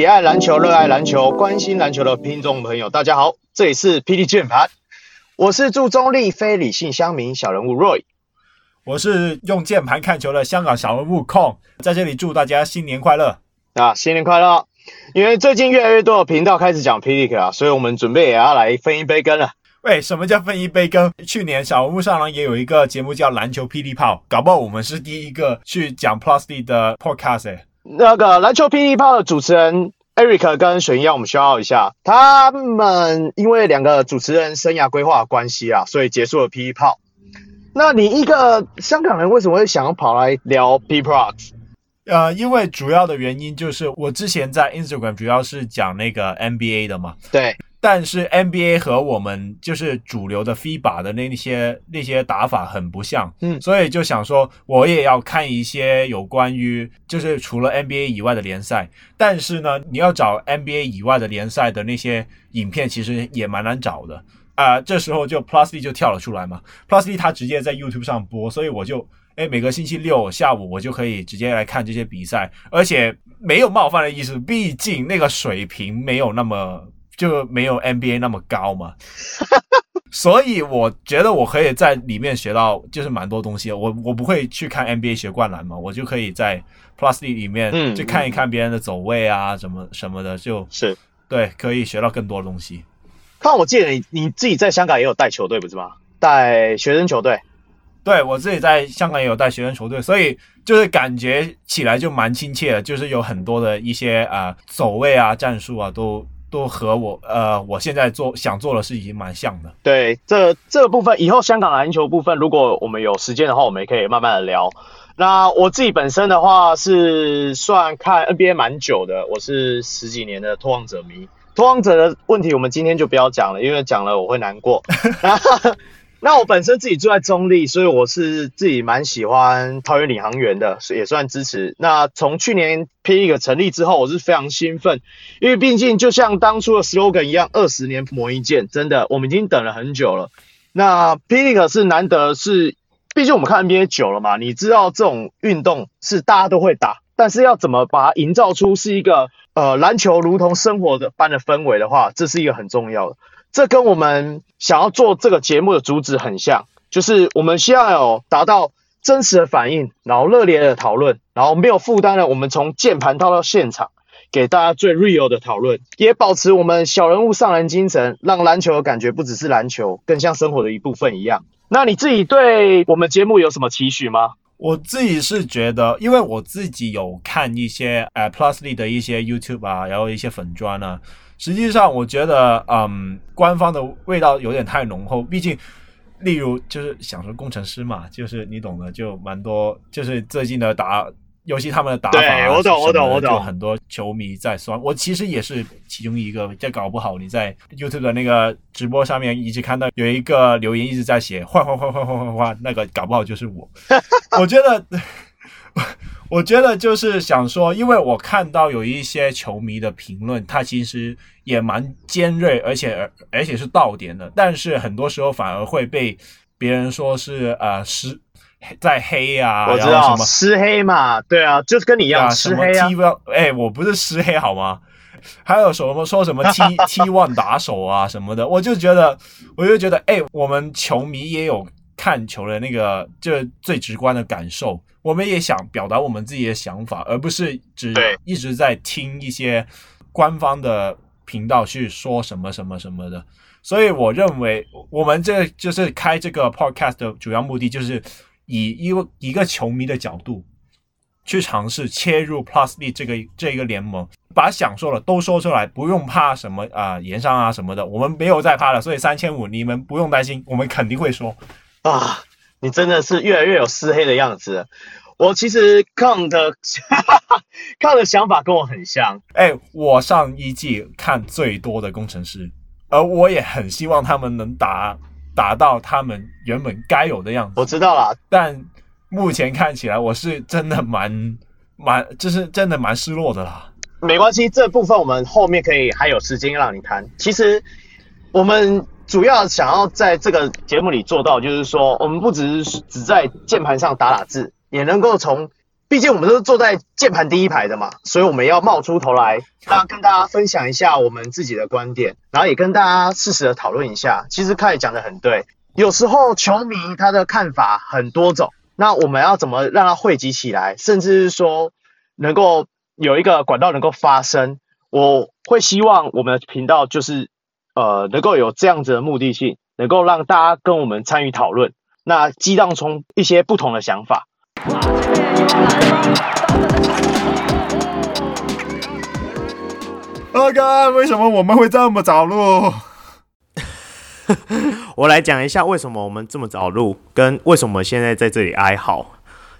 喜爱篮球、热爱篮球、关心篮球的听众朋友，大家好，这里是霹雳键盘，我是注中立、非理性乡民小人物 Roy，我是用键盘看球的香港小人物 Kong，在这里祝大家新年快乐啊，新年快乐！因为最近越来越多的频道开始讲霹雳啊，所以我们准备也要来分一杯羹了。喂，什么叫分一杯羹？去年小人物上篮也有一个节目叫篮球霹雳炮，搞不好我们是第一个去讲 Plus D 的 Podcast 欸。那个篮球霹雳炮的主持人 Eric 跟水一，我们需要一下，他们因为两个主持人生涯规划的关系啊，所以结束了霹雳炮。那你一个香港人为什么会想要跑来聊 P Prox？呃，因为主要的原因就是我之前在 Instagram 主要是讲那个 NBA 的嘛。对。但是 NBA 和我们就是主流的 FIBA 的那些那些打法很不像，嗯，所以就想说我也要看一些有关于就是除了 NBA 以外的联赛。但是呢，你要找 NBA 以外的联赛的那些影片，其实也蛮难找的啊，呃。这时候就 Plus D 就跳了出来嘛，Plus D 它直接在 YouTube 上播，所以我就哎每个星期六下午我就可以直接来看这些比赛，而且没有冒犯的意思，毕竟那个水平没有那么。就没有 NBA 那么高嘛，所以我觉得我可以在里面学到就是蛮多东西。我我不会去看 NBA 学灌篮嘛，我就可以在 Plus D 里面就看一看别人的走位啊，什么什么的，就是对，可以学到更多的东西。看我记得你你自己在香港也有带球队不是吗？带学生球队？对，我自己在香港也有带学生球队，所以就是感觉起来就蛮亲切的，就是有很多的一些啊、呃、走位啊战术啊都。都和我呃，我现在做想做的事已经蛮像的。对，这这个部分以后香港篮球部分，如果我们有时间的话，我们也可以慢慢的聊。那我自己本身的话是算看 NBA 蛮久的，我是十几年的拓荒者迷。拓荒者的问题我们今天就不要讲了，因为讲了我会难过。那我本身自己住在中坜，所以我是自己蛮喜欢桃园领航员的，也算支持。那从去年 P.League 成立之后，我是非常兴奋，因为毕竟就像当初的 slogan 一样，二十年磨一剑，真的，我们已经等了很久了。那 P.League 是难得是，毕竟我们看 NBA 久了嘛，你知道这种运动是大家都会打，但是要怎么把它营造出是一个呃篮球如同生活的般的氛围的话，这是一个很重要的。这跟我们想要做这个节目的主旨很像，就是我们需要有达到真实的反应，然后热烈的讨论，然后没有负担的，我们从键盘套到现场，给大家最 real 的讨论，也保持我们小人物上篮精神，让篮球的感觉不只是篮球，更像生活的一部分一样。那你自己对我们节目有什么期许吗？我自己是觉得，因为我自己有看一些呃 Plusly 的一些 YouTube 啊，然后一些粉专啊。实际上，我觉得，嗯，官方的味道有点太浓厚。毕竟，例如就是想说工程师嘛，就是你懂的，就蛮多，就是最近的打游戏，他们的打法，对，我懂，我懂，我懂。很多球迷在酸，我其实也是其中一个。这搞不好你在 YouTube 的那个直播上面一直看到有一个留言一直在写换换换换换换换，那个搞不好就是我。我觉得。我觉得就是想说，因为我看到有一些球迷的评论，他其实也蛮尖锐，而且而且是到点的，但是很多时候反而会被别人说是呃失在黑啊，我知道失黑嘛，对啊，就是跟你一样湿黑啊，哎、欸，我不是失黑好吗？还有什么说什么 T T one 打手啊什么的，我就觉得我就觉得哎、欸，我们球迷也有看球的那个就最直观的感受。我们也想表达我们自己的想法，而不是只一直在听一些官方的频道去说什么什么什么的。所以我认为，我们这就是开这个 podcast 的主要目的，就是以一个一个球迷的角度去尝试切入 Plus D 这个这个联盟，把想说的都说出来，不用怕什么啊、呃、炎上啊什么的，我们没有在怕的。所以三千五，你们不用担心，我们肯定会说啊。你真的是越来越有湿黑的样子。我其实看的看的想法跟我很像。哎、欸，我上一季看最多的工程师，而我也很希望他们能达达到他们原本该有的样子。我知道了，但目前看起来我是真的蛮蛮，就是真的蛮失落的啦。没关系，这部分我们后面可以还有时间让你谈。其实我们。主要想要在这个节目里做到，就是说，我们不只是只在键盘上打打字，也能够从毕竟我们都是坐在键盘第一排的嘛，所以我们要冒出头来，那跟大家分享一下我们自己的观点，然后也跟大家适时的讨论一下。其实凯讲的很对，有时候球迷他的看法很多种，那我们要怎么让他汇集起来，甚至是说能够有一个管道能够发声？我会希望我们的频道就是呃能够有这样子的目的性，能够让大家跟我们参与讨论，那激荡出一些不同的想法。二哥，为什么我们会这么早录？我来讲一下为什么我们这么早录，跟为什么现在在这里哀嚎。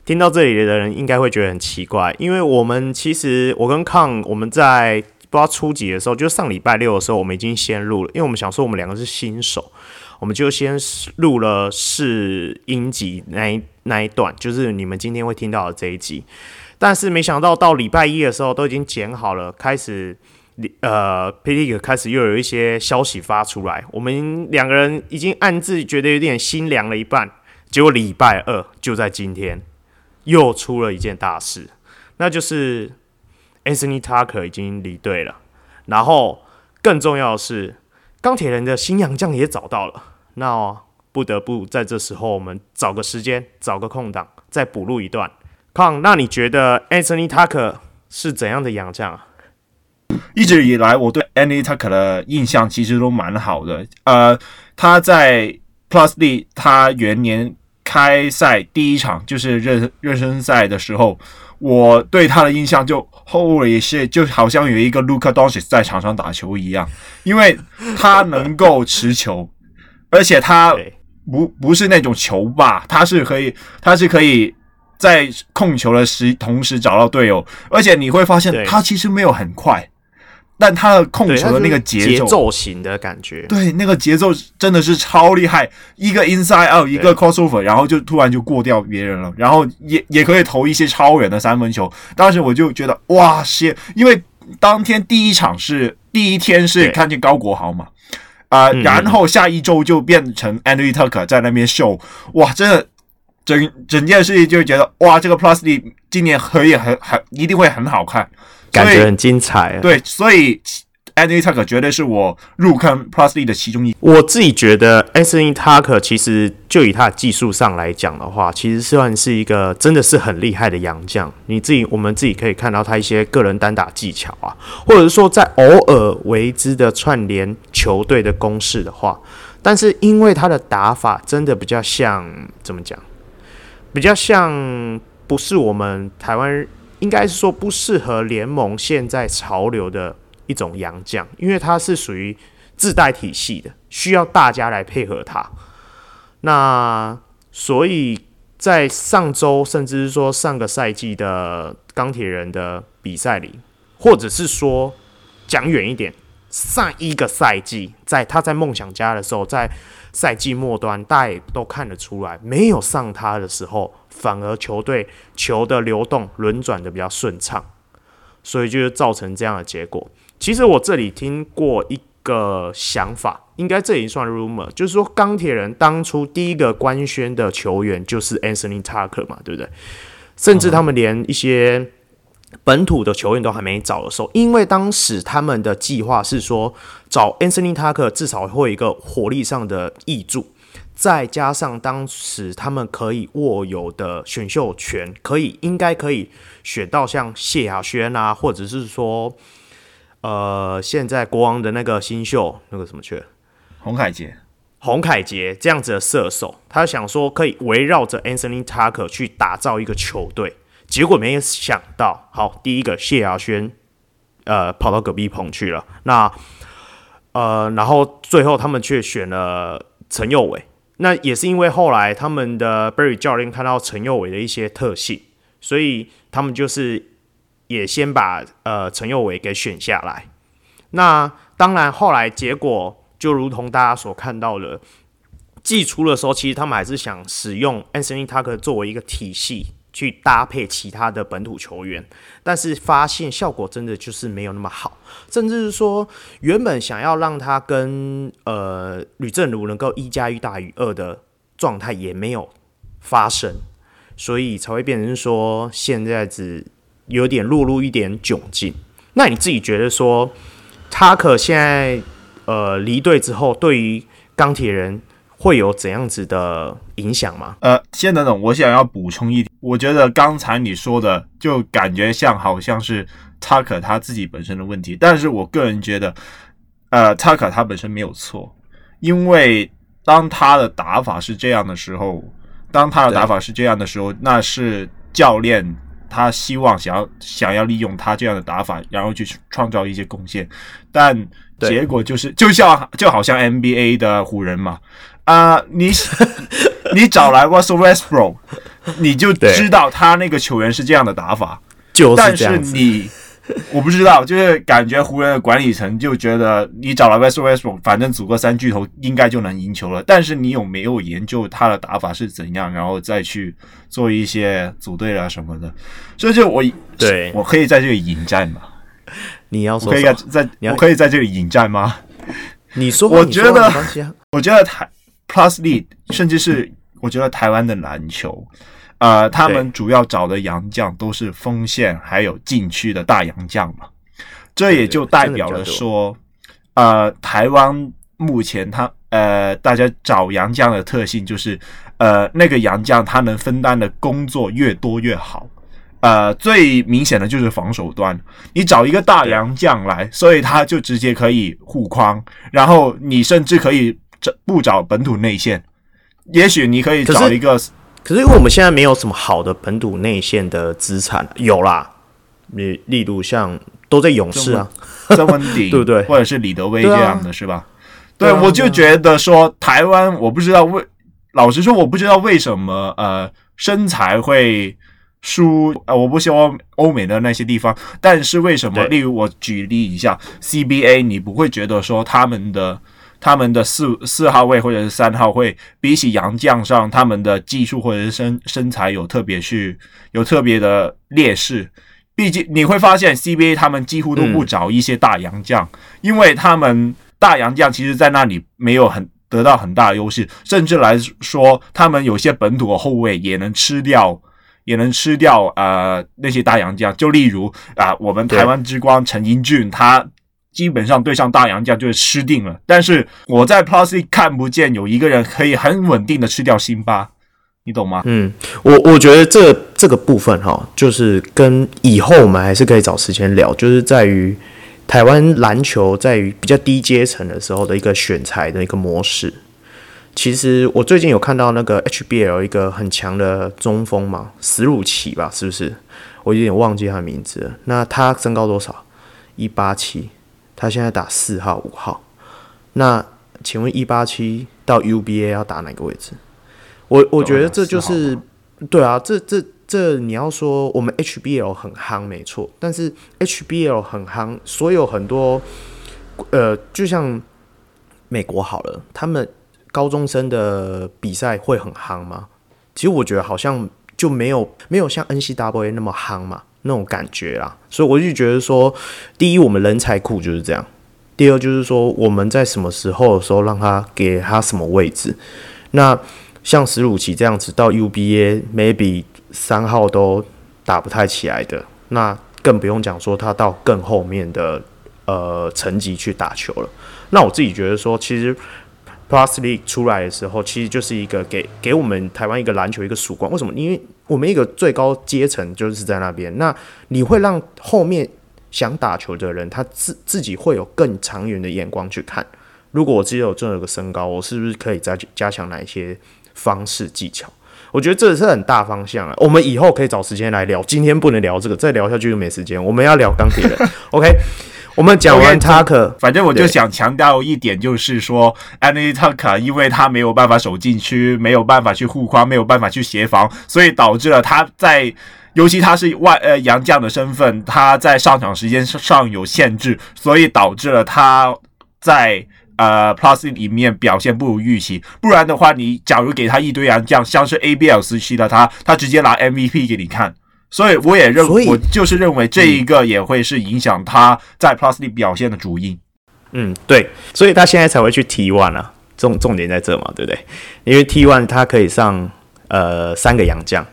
听到这里的人应该会觉得很奇怪，因为我们其实我跟康我们在不知道初几的时候，就上礼拜六的时候，我们已经先录了，因为我们想说我们两个是新手。我们就先录了试音集那一那一段，就是你们今天会听到的这一集。但是没想到到礼拜一的时候都已经剪好了，开始呃，P.T. 开始又有一些消息发出来，我们两个人已经暗自觉得有点心凉了一半。结果礼拜二就在今天又出了一件大事，那就是 Anthony Tucker 已经离队了。然后更重要的是，钢铁人的新洋将也找到了。那、不得不在这时候，我们找个时间，找个空档，再补录一段。康，那你觉得 Anthony Tucker 是怎样的洋将啊？一直以来，我对 Anthony Tucker 的印象其实都蛮好的。呃，他在 Plus D，他元年开赛第一场就是热热身赛的时候，我对他的印象就 Holy shit，就好像有一个 Luka Doncic 在场上打球一样，因为他能够持球。而且他不不是那种球霸，他是可以，他是可以在控球的时同时找到队友。而且你会发现，他其实没有很快，但他的控球的那个节奏，节奏型的感觉，对，那个节奏真的是超厉害。一个 inside out，一个 crossover，然后就突然就过掉别人了，然后也也可以投一些超远的三分球。当时我就觉得哇塞，因为当天第一场是第一天是看见高国豪嘛。啊、呃，然后下一周就变成 Anthony Tucker 在那边秀，哇，真的整整件事情就觉得哇，这个 Plus League 今年可以很很一定会很好看，感觉很精彩。对，所以。Anthony Tucker 绝对是我入坑 Plus League 的其中一。我自己觉得 Anthony Tucker 其实就以他的技术上来讲的话，其实算是一个真的是很厉害的洋将。你自己我们自己可以看到他一些个人单打技巧啊，或者是说在偶尔为之的串联球队的攻势的话，但是因为他的打法真的比较像怎么讲？比较像不是我们台湾，应该是说不适合联盟现在潮流的。一种洋将，因为他是属于自带体系的，需要大家来配合他。那所以在上周，甚至是说上个赛季的钢铁人的比赛里，或者是说讲远一点，上一个赛季在他在梦想家的时候，在赛季末端，大家也都看得出来，没有上他的时候，反而球队球的流动轮转的比较顺畅，所以就是造成这样的结果。其实我这里听过一个想法，应该这也算 rumor，就是说钢铁人当初第一个官宣的球员就是 Anthony Tucker 嘛，对不对？甚至他们连一些本土的球员都还没找的时候，因为当时他们的计划是说找 Anthony Tucker 至少会有一个火力上的挹注，再加上当时他们可以握有的选秀权，可以应该可以选到像谢亚轩啊，或者是说。呃，现在国王的那个新秀，那个什么去了？洪凯杰，洪凯杰这样子的射手，他想说可以围绕着 Anthony Tucker 去打造一个球队，结果没有想到，好，第一个谢亚轩，呃，跑到隔壁棚去了，那呃，然后最后他们却选了陈佑伟，那也是因为后来他们的 Berry 教练看到陈佑维的一些特性，所以他们就是。也先把呃陈佑维给选下来，那当然后来结果就如同大家所看到的，季初的时候，其实他们还是想使用 Anthony Tucker 作为一个体系去搭配其他的本土球员，但是发现效果真的就是没有那么好，甚至是说原本想要让他跟呃吕政儒能够一加一大于二的状态也没有发生。所以才会变成说现在只有点落入一点窘境。那你自己觉得说，他可现在呃离队之后，对于钢铁人会有怎样子的影响吗？呃，先等等，我想要补充一点，我觉得刚才你说的就感觉像好像是塔克他自己本身的问题，但是我个人觉得，呃，塔克他本身没有错，因为当他的打法是这样的时候。当他的打法是这样的时候，那是教练他希望想要想要利用他这样的打法，然后去创造一些贡献，但结果就是就像就好像 NBA 的湖人嘛，啊、呃，你你找来 Russell Westbrook，你就知道他那个球员是这样的打法，就是但是你。我不知道，就是感觉湖人的管理层就觉得你找来 Russell Westbrook，反正组个三巨头应该就能赢球了。但是你有没有研究他的打法是怎样，然后再去做一些组队啊什么的？所以就我对我可以在这里引战吗？你要说可以在我可以在这里引战吗？你说，我觉得我觉得台 Plus League 甚至是我觉得台湾的篮球。呃，他们主要找的洋将都是锋线还有禁区的大洋将嘛，这也就代表了说，呃，台湾目前他呃，大家找洋将的特性就是，呃，那个洋将他能分担的工作越多越好，呃，最明显的就是防守端，你找一个大洋将来，所以他就直接可以护框，然后你甚至可以找不找本土内线，也许你可以找一个。可是因为我们现在没有什么好的本土内线的资产，有啦，例例如像都在勇士啊，曾文鼎 对不对？或者是李德威这样的、啊、是吧？对，我就觉得说台湾，我不知道为，老实说，我不知道为什么呃身材会输呃，我不希望欧美的那些地方，但是为什么？例如我举例一下 CBA，你不会觉得说他们的。他们的四四号位或者是三号位，比起洋将上，他们的技术或者是身身材有特别去有特别的劣势。毕竟你会发现 CBA 他们几乎都不找一些大洋将，因为他们大洋将其实在那里没有很得到很大的优势，甚至来说，他们有些本土的后卫也能吃掉，也能吃掉呃那些大洋将。就例如啊，我们台湾之光陈英俊他。基本上对上大洋将就是吃定了，但是我在 Plus 看不见有一个人可以很稳定的吃掉辛巴，你懂吗？嗯，我我觉得这这个部分哈，就是跟以后我们还是可以找时间聊，就是在于台湾篮球在于比较低阶层的时候的一个选材的一个模式。其实我最近有看到那个 HBL 一个很强的中锋嘛，史鲁奇吧，是不是？我有点忘记他的名字了。那他身高多少？一八七。他现在打四号、五号，那请问一八七到 UBA 要打哪个位置？我我觉得这就是对啊，这这这你要说我们 HBL 很夯没错，但是 HBL 很夯，所有很多呃，就像美国好了，他们高中生的比赛会很夯吗？其实我觉得好像就没有没有像 NCWA 那么夯嘛。那种感觉啦，所以我就觉得说，第一，我们人才库就是这样；第二，就是说我们在什么时候的时候让他给他什么位置。那像史鲁奇这样子到 UBA maybe 三号都打不太起来的，那更不用讲说他到更后面的呃层级去打球了。那我自己觉得说，其实。Plus League 出来的时候，其实就是一个给给我们台湾一个篮球一个曙光。为什么？因为我们一个最高阶层就是在那边。那你会让后面想打球的人，他自自己会有更长远的眼光去看。如果我只有这个身高，我是不是可以再加强哪一些方式技巧？我觉得这是很大方向啊。我们以后可以找时间来聊。今天不能聊这个，再聊下去就没时间。我们要聊钢铁人。OK。我们讲完塔克，反正我就想强调一点，就是说，Anthony Tucker 因为他没有办法守禁区，没有办法去护框，没有办法去协防，所以导致了他在，尤其他是外呃洋将的身份，他在上场时间上有限制，所以导致了他在呃 Plus 里面表现不如预期。不然的话，你假如给他一堆洋将，像是 ABL 时期的他，他直接拿 MVP 给你看。所以我也认，我就是认为这一个也会是影响他在 Plus League 表现的主因。嗯，对，所以他现在才会去 T One 啊，重重点在这嘛，对不对？因为 T One 他可以上呃三个洋将，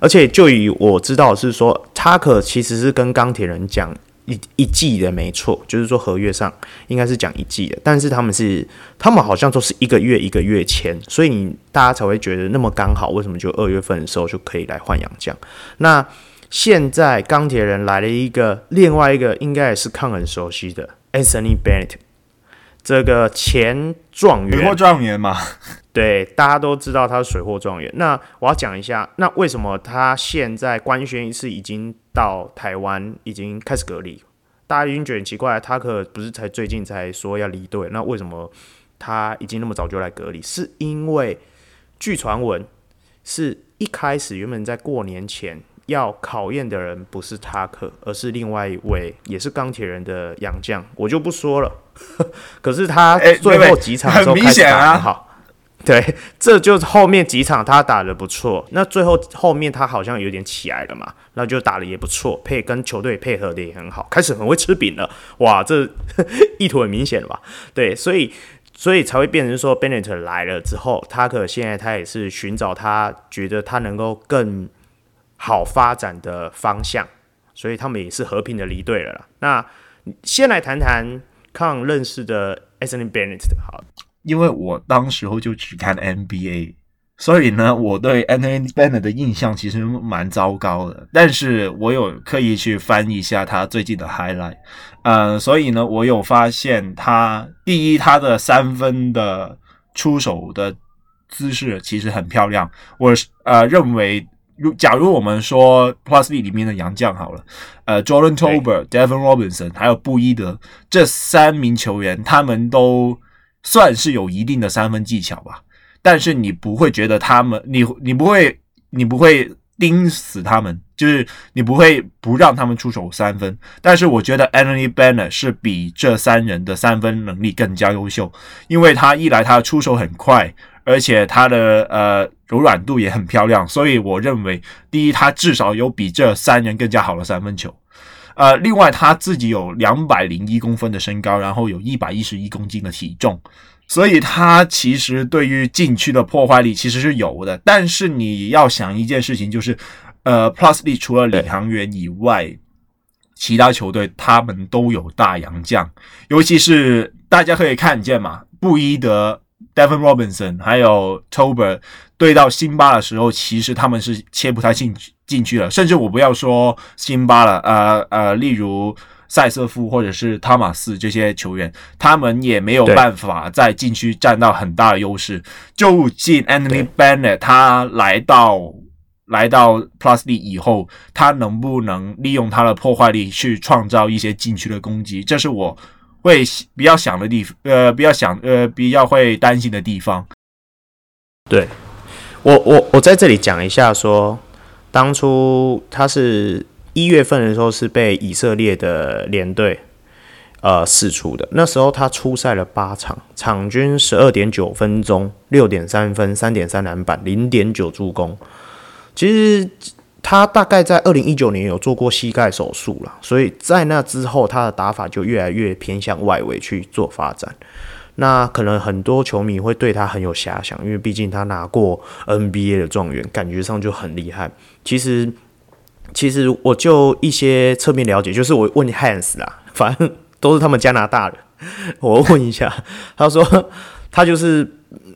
而且就以我知道是说，他可其实是跟钢铁人讲一一季的没错，就是说合约上应该是讲一季的，但是他们是他们好像都是一个月一个月签，所以你大家才会觉得那么刚好，为什么就二月份的时候就可以来换洋将？那现在钢铁人来了一个另外一个，应该也是抗很熟悉的 Anthony Bennett，这个前状元，水货状元嘛。对，大家都知道他是水货状元。那我要讲一下，那为什么他现在官宣是已经到台湾，已经开始隔离？大家已经觉得很奇怪，他可不是才最近才说要离队，那为什么他已经那么早就来隔离？是因为据传闻，是一开始原本在过年前。要考验的人不是塔克，而是另外一位也是钢铁人的洋将，我就不说了。可是他最后几场的时候开始打得很好，欸、对，这就是后面几场他打的不错。那最后后面他好像有点起来了嘛，那就打的也不错，配跟球队配合的也很好，开始很会吃饼了。哇，这 意图很明显了吧？对，所以所以才会变成说，Bennett 来了之后，塔克现在他也是寻找他觉得他能够更。好发展的方向，所以他们也是和平的离队了啦。那先来谈谈康认识的 Anthony Bennett 好，因为我当时候就只看 NBA，所以呢，我对 Anthony Bennett 的印象其实蛮糟糕的。但是我有刻意去翻一下他最近的 highlight，呃，所以呢，我有发现他第一，他的三分的出手的姿势其实很漂亮。我呃认为。如假如我们说 Plus League 里面的洋将好了，呃，Jordan Tolbert、Devon Robinson 还有布伊德这三名球员，他们都算是有一定的三分技巧吧。但是你不会觉得他们，你你不会你不会盯死他们，就是你不会不让他们出手三分。但是我觉得 Anthony Banner 是比这三人的三分能力更加优秀，因为他一来他出手很快。而且他的呃柔软度也很漂亮，所以我认为，第一，他至少有比这三人更加好的三分球。呃，另外他自己有两百零一公分的身高，然后有一百一十一公斤的体重，所以他其实对于禁区的破坏力其实是有的。但是你要想一件事情，就是呃，Plus League 除了领航员以外，其他球队他们都有大洋将，尤其是大家可以看见嘛，布伊德。Devin Robinson 还有 Tolbert 对到辛巴的时候，其实他们是切不太进进去了。甚至我不要说辛巴了，呃呃，例如塞瑟夫或者是汤马斯这些球员，他们也没有办法在禁区占到很大的优势。就近 Anthony Bennett 他来到来到 Plus League 以后，他能不能利用他的破坏力去创造一些禁区的攻击？这是我。会比较想的地方，呃，比较想，呃，比较会担心的地方。对，我，我，我在这里讲一下说，当初他是一月份的时候是被以色列的联队呃试出的，那时候他出赛了八场，场均十二点九分钟，六点三分，三点三篮板，零点九助攻，其实。他大概在二零一九年有做过膝盖手术了，所以在那之后，他的打法就越来越偏向外围去做发展。那可能很多球迷会对他很有遐想，因为毕竟他拿过 NBA 的状元，感觉上就很厉害。其实，其实我就一些侧面了解，就是我问 Hans 啦，反正都是他们加拿大人，我问一下，他说他就是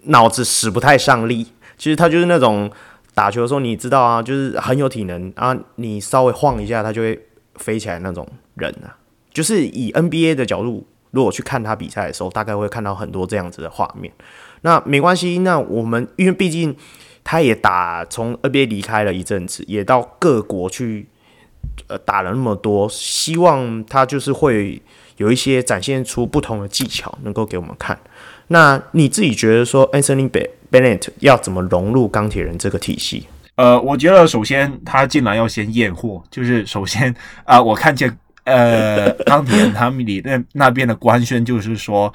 脑子使不太上力，其实他就是那种。打球的时候，你知道啊，就是很有体能啊，你稍微晃一下，他就会飞起来那种人啊。就是以 NBA 的角度，如果去看他比赛的时候，大概会看到很多这样子的画面。那没关系，那我们因为毕竟他也打从 NBA 离开了一阵子，也到各国去呃打了那么多，希望他就是会有一些展现出不同的技巧，能够给我们看。那你自己觉得说，Anthony Bennett 要怎么融入钢铁人这个体系？呃，我觉得首先他进来要先验货，就是首先 啊、呃，我看见呃 钢铁人他们里那那边的官宣就是说，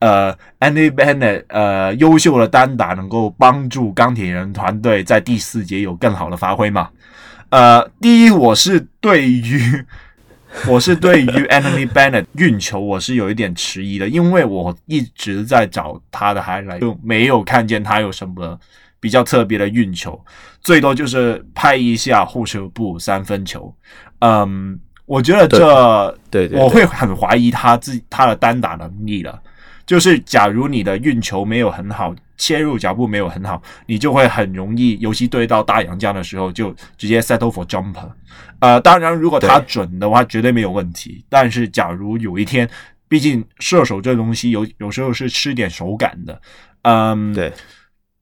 呃，Anthony Bennett 呃优秀的单打能够帮助钢铁人团队在第四节有更好的发挥嘛。呃，第一，我是对于。我是对于 Anthony Bennett 运球，我是有一点迟疑的，因为我一直在找他的 highlight，就没有看见他有什么比较特别的运球，最多就是拍一下后撤步三分球。嗯，我觉得这对对，我会很怀疑他自己他的单打能力了。就是假如你的运球没有很好，切入脚步没有很好，你就会很容易，尤其对到大洋将的时候，就直接 settle for jumper。呃，当然如果他准的话，绝对没有问题。但是假如有一天，毕竟射手这东西有有时候是吃点手感的，嗯，对。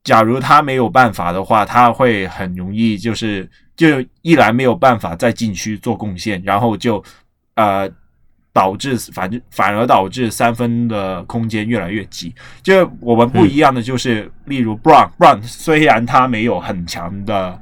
假如他没有办法的话，他会很容易就是就一来没有办法在禁区做贡献，然后就呃导致反正反而导致三分的空间越来越挤。就我们不一样的就是，嗯、例如 Brown Brown 虽然他没有很强的。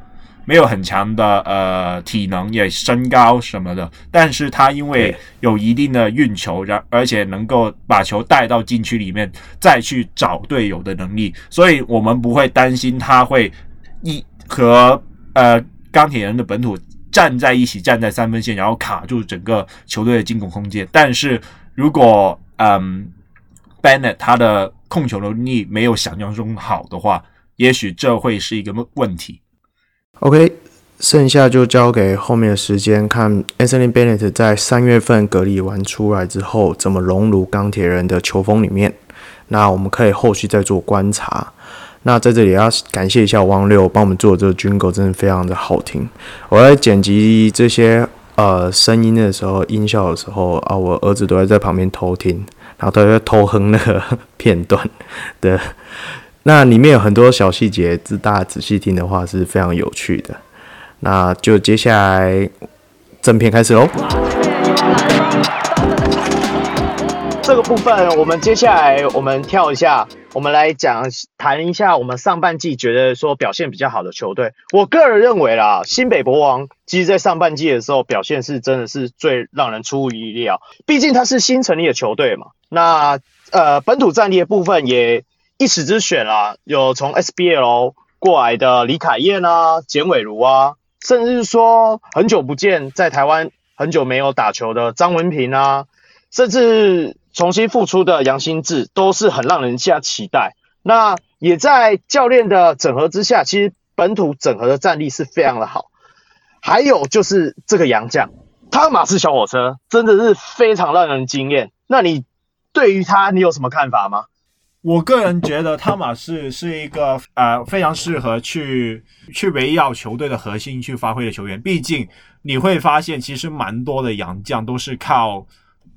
没有很强的呃体能，也身高什么的，但是他因为有一定的运球，然而且能够把球带到禁区里面，再去找队友的能力，所以我们不会担心他会一和呃钢铁人的本土站在一起，站在三分线，然后卡住整个球队的进攻空间。但是如果嗯 Bennett 他的控球能力没有想象中好的话，也许这会是一个问题。OK，剩下就交给后面的时间，看 Anthony Bennett 在三月份隔离完出来之后，怎么融入钢铁人的球风里面。那我们可以后续再做观察。那在这里要感谢一下汪六帮我们做的这个 Jingle，真的非常的好听。我在剪辑这些呃声音的时候，音效的时候啊，我儿子都在在旁边偷听，然后他在偷哼那个片段的。那里面有很多小细节，自大家仔细听的话是非常有趣的。那就接下来正片开始喽。这个部分我们接下来我们跳一下，我们来讲谈一下我们上半季觉得说表现比较好的球队。我个人认为啦，新北国王其实在上半季的时候表现是真的是最让人出乎意料，毕竟他是新成立的球队嘛。那呃本土战力的部分也。一时之选啦，有从 SBL 过来的李凯燕啊、简伟如啊，甚至是说很久不见，在台湾很久没有打球的张文平啊，甚至重新复出的杨新志，都是很让人家期待。那也在教练的整合之下，其实本土整合的战力是非常的好。还有就是这个洋将汤马斯小火车，真的是非常让人惊艳。那你对于他，你有什么看法吗？我个人觉得汤马斯是一个呃非常适合去去围绕球队的核心去发挥的球员。毕竟你会发现，其实蛮多的洋将都是靠，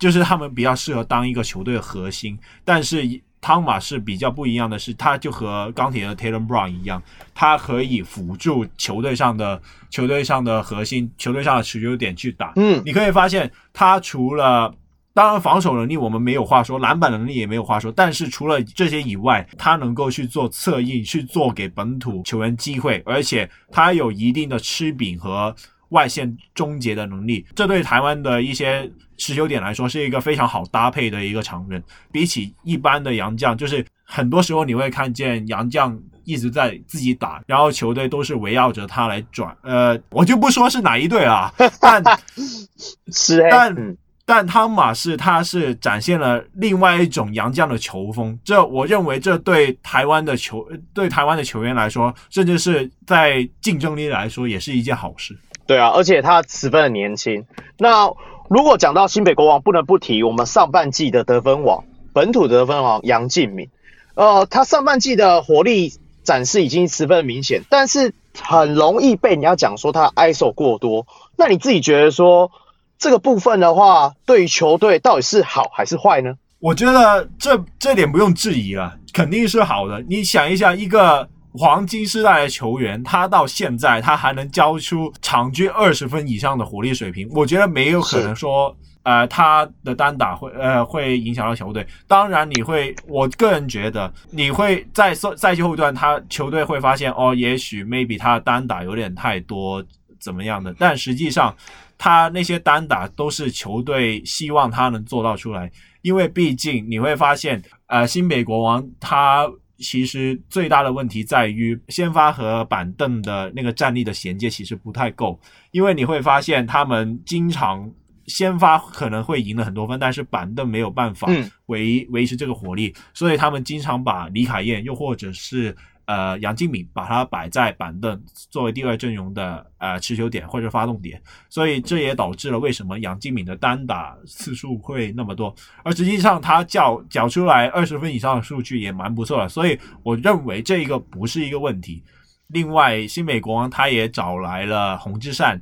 就是他们比较适合当一个球队的核心。但是汤马士比较不一样的是，他就和钢铁人的 Taylor Brown 一样，他可以辅助球队上的球队上的核心、球队上的持球点去打。嗯，你可以发现他除了。当然，防守能力我们没有话说，篮板能力也没有话说。但是除了这些以外，他能够去做策应，去做给本土球员机会，而且他有一定的吃饼和外线终结的能力。这对台湾的一些持球点来说，是一个非常好搭配的一个常人。比起一般的洋将，就是很多时候你会看见洋将一直在自己打，然后球队都是围绕着他来转。呃，我就不说是哪一队啊，但 是但。但汤马士他是展现了另外一种洋将的球风，这我认为这对台湾的球对台湾的球员来说，甚至是在竞争力来说也是一件好事。对啊，而且他十分的年轻。那如果讲到新北国王，不能不提我们上半季的得分王，本土得分王杨敬敏。呃，他上半季的火力展示已经十分明显，但是很容易被人家讲说他 ISO 过多。那你自己觉得说？这个部分的话，对于球队到底是好还是坏呢？我觉得这这点不用质疑了，肯定是好的。你想一下，一个黄金时代的球员，他到现在他还能交出场均二十分以上的火力水平，我觉得没有可能说，呃，他的单打会呃会影响到球队。当然，你会，我个人觉得你会在赛赛季后段，他球队会发现哦，也许 maybe 他的单打有点太多，怎么样的？但实际上。他那些单打都是球队希望他能做到出来，因为毕竟你会发现，呃，新北国王他其实最大的问题在于先发和板凳的那个战力的衔接其实不太够，因为你会发现他们经常先发可能会赢了很多分，但是板凳没有办法维维持这个火力，所以他们经常把李凯燕又或者是呃杨敬敏把他摆在板凳作为第二阵容的呃持球点或者发动点，所以这也导致了为什么杨敬敏的单打次数会那么多，而实际上他缴缴出来二十分以上的数据也蛮不错的，所以我认为这一个不是一个问题。另外，新美国王他也找来了洪志善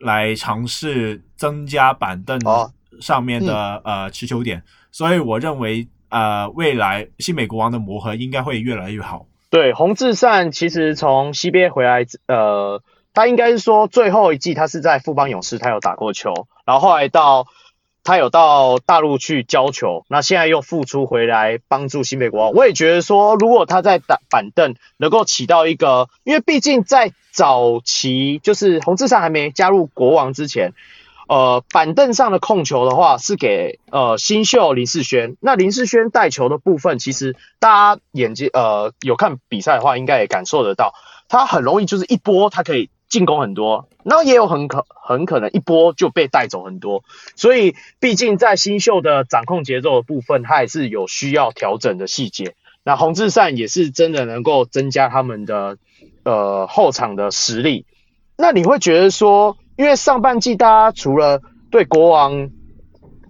来尝试增加板凳上面的、哦嗯、呃持球点，所以我认为呃未来新美国王的磨合应该会越来越好。对，洪志善其实从 CBA 回来，呃，他应该是说最后一季他是在富邦勇士，他有打过球，然后后来到。他有到大陆去教球，那现在又复出回来帮助新北国王。我也觉得说，如果他在打板凳能够起到一个，因为毕竟在早期就是洪志善还没加入国王之前，呃，板凳上的控球的话是给呃新秀林世轩。那林世轩带球的部分，其实大家眼睛呃有看比赛的话，应该也感受得到，他很容易就是一波他可以。进攻很多，然后也有很可很可能一波就被带走很多，所以毕竟在新秀的掌控节奏的部分，他也是有需要调整的细节。那洪志善也是真的能够增加他们的呃后场的实力。那你会觉得说，因为上半季大家除了对国王，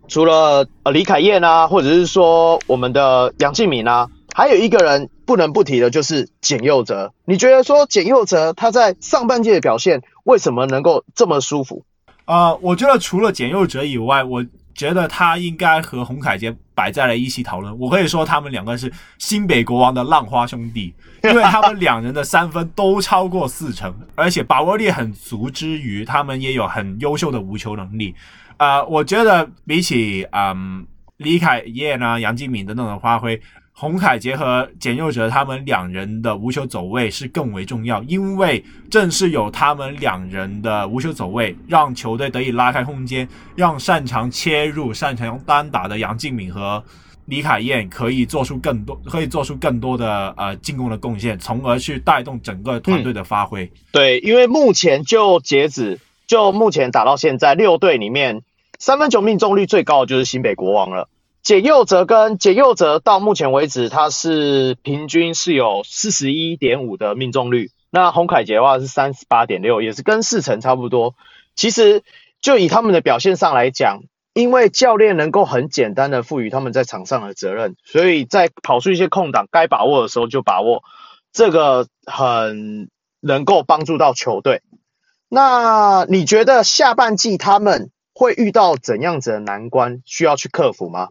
除了呃李凯燕啊，或者是说我们的杨敬敏啊。还有一个人不能不提的，就是简佑哲。你觉得说简佑哲他在上半季的表现为什么能够这么舒服？啊、我觉得除了简佑哲以外，我觉得他应该和洪凯杰摆在了一起讨论。我可以说他们两个是新北国王的浪花兄弟，因为他们两人的三分都超过四成，而且把握力很足之余，他们也有很优秀的无球能力。啊、呃，我觉得比起嗯李凯燕啊、杨敬敏等等的发挥。洪凯杰和简佑哲他们两人的无球走位是更为重要，因为正是有他们两人的无球走位，让球队得以拉开空间，让擅长切入、擅长单打的杨敬敏和李凯燕可以做出更多、可以做出更多的呃进攻的贡献，从而去带动整个团队的发挥。对，因为目前就截止，就目前打到现在，六队里面三分球命中率最高的就是新北国王了。简佑哲跟简佑哲到目前为止，他是平均是有四十一点五的命中率。那洪凯杰的话是三十八点六，也是跟四成差不多。其实就以他们的表现上来讲，因为教练能够很简单的赋予他们在场上的责任，所以在跑出一些空档，该把握的时候就把握，这个很能够帮助到球队。那你觉得下半季他们会遇到怎样子的难关，需要去克服吗？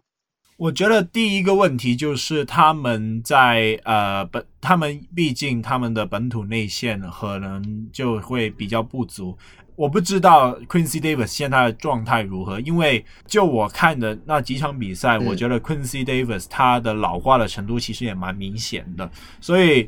我觉得第一个问题就是他们在呃本，他们毕竟他们的本土内线可能就会比较不足。我不知道 Quincy Davis 现在的状态如何，因为就我看的那几场比赛，嗯、我觉得 Quincy Davis 他的老化的程度其实也蛮明显的，所以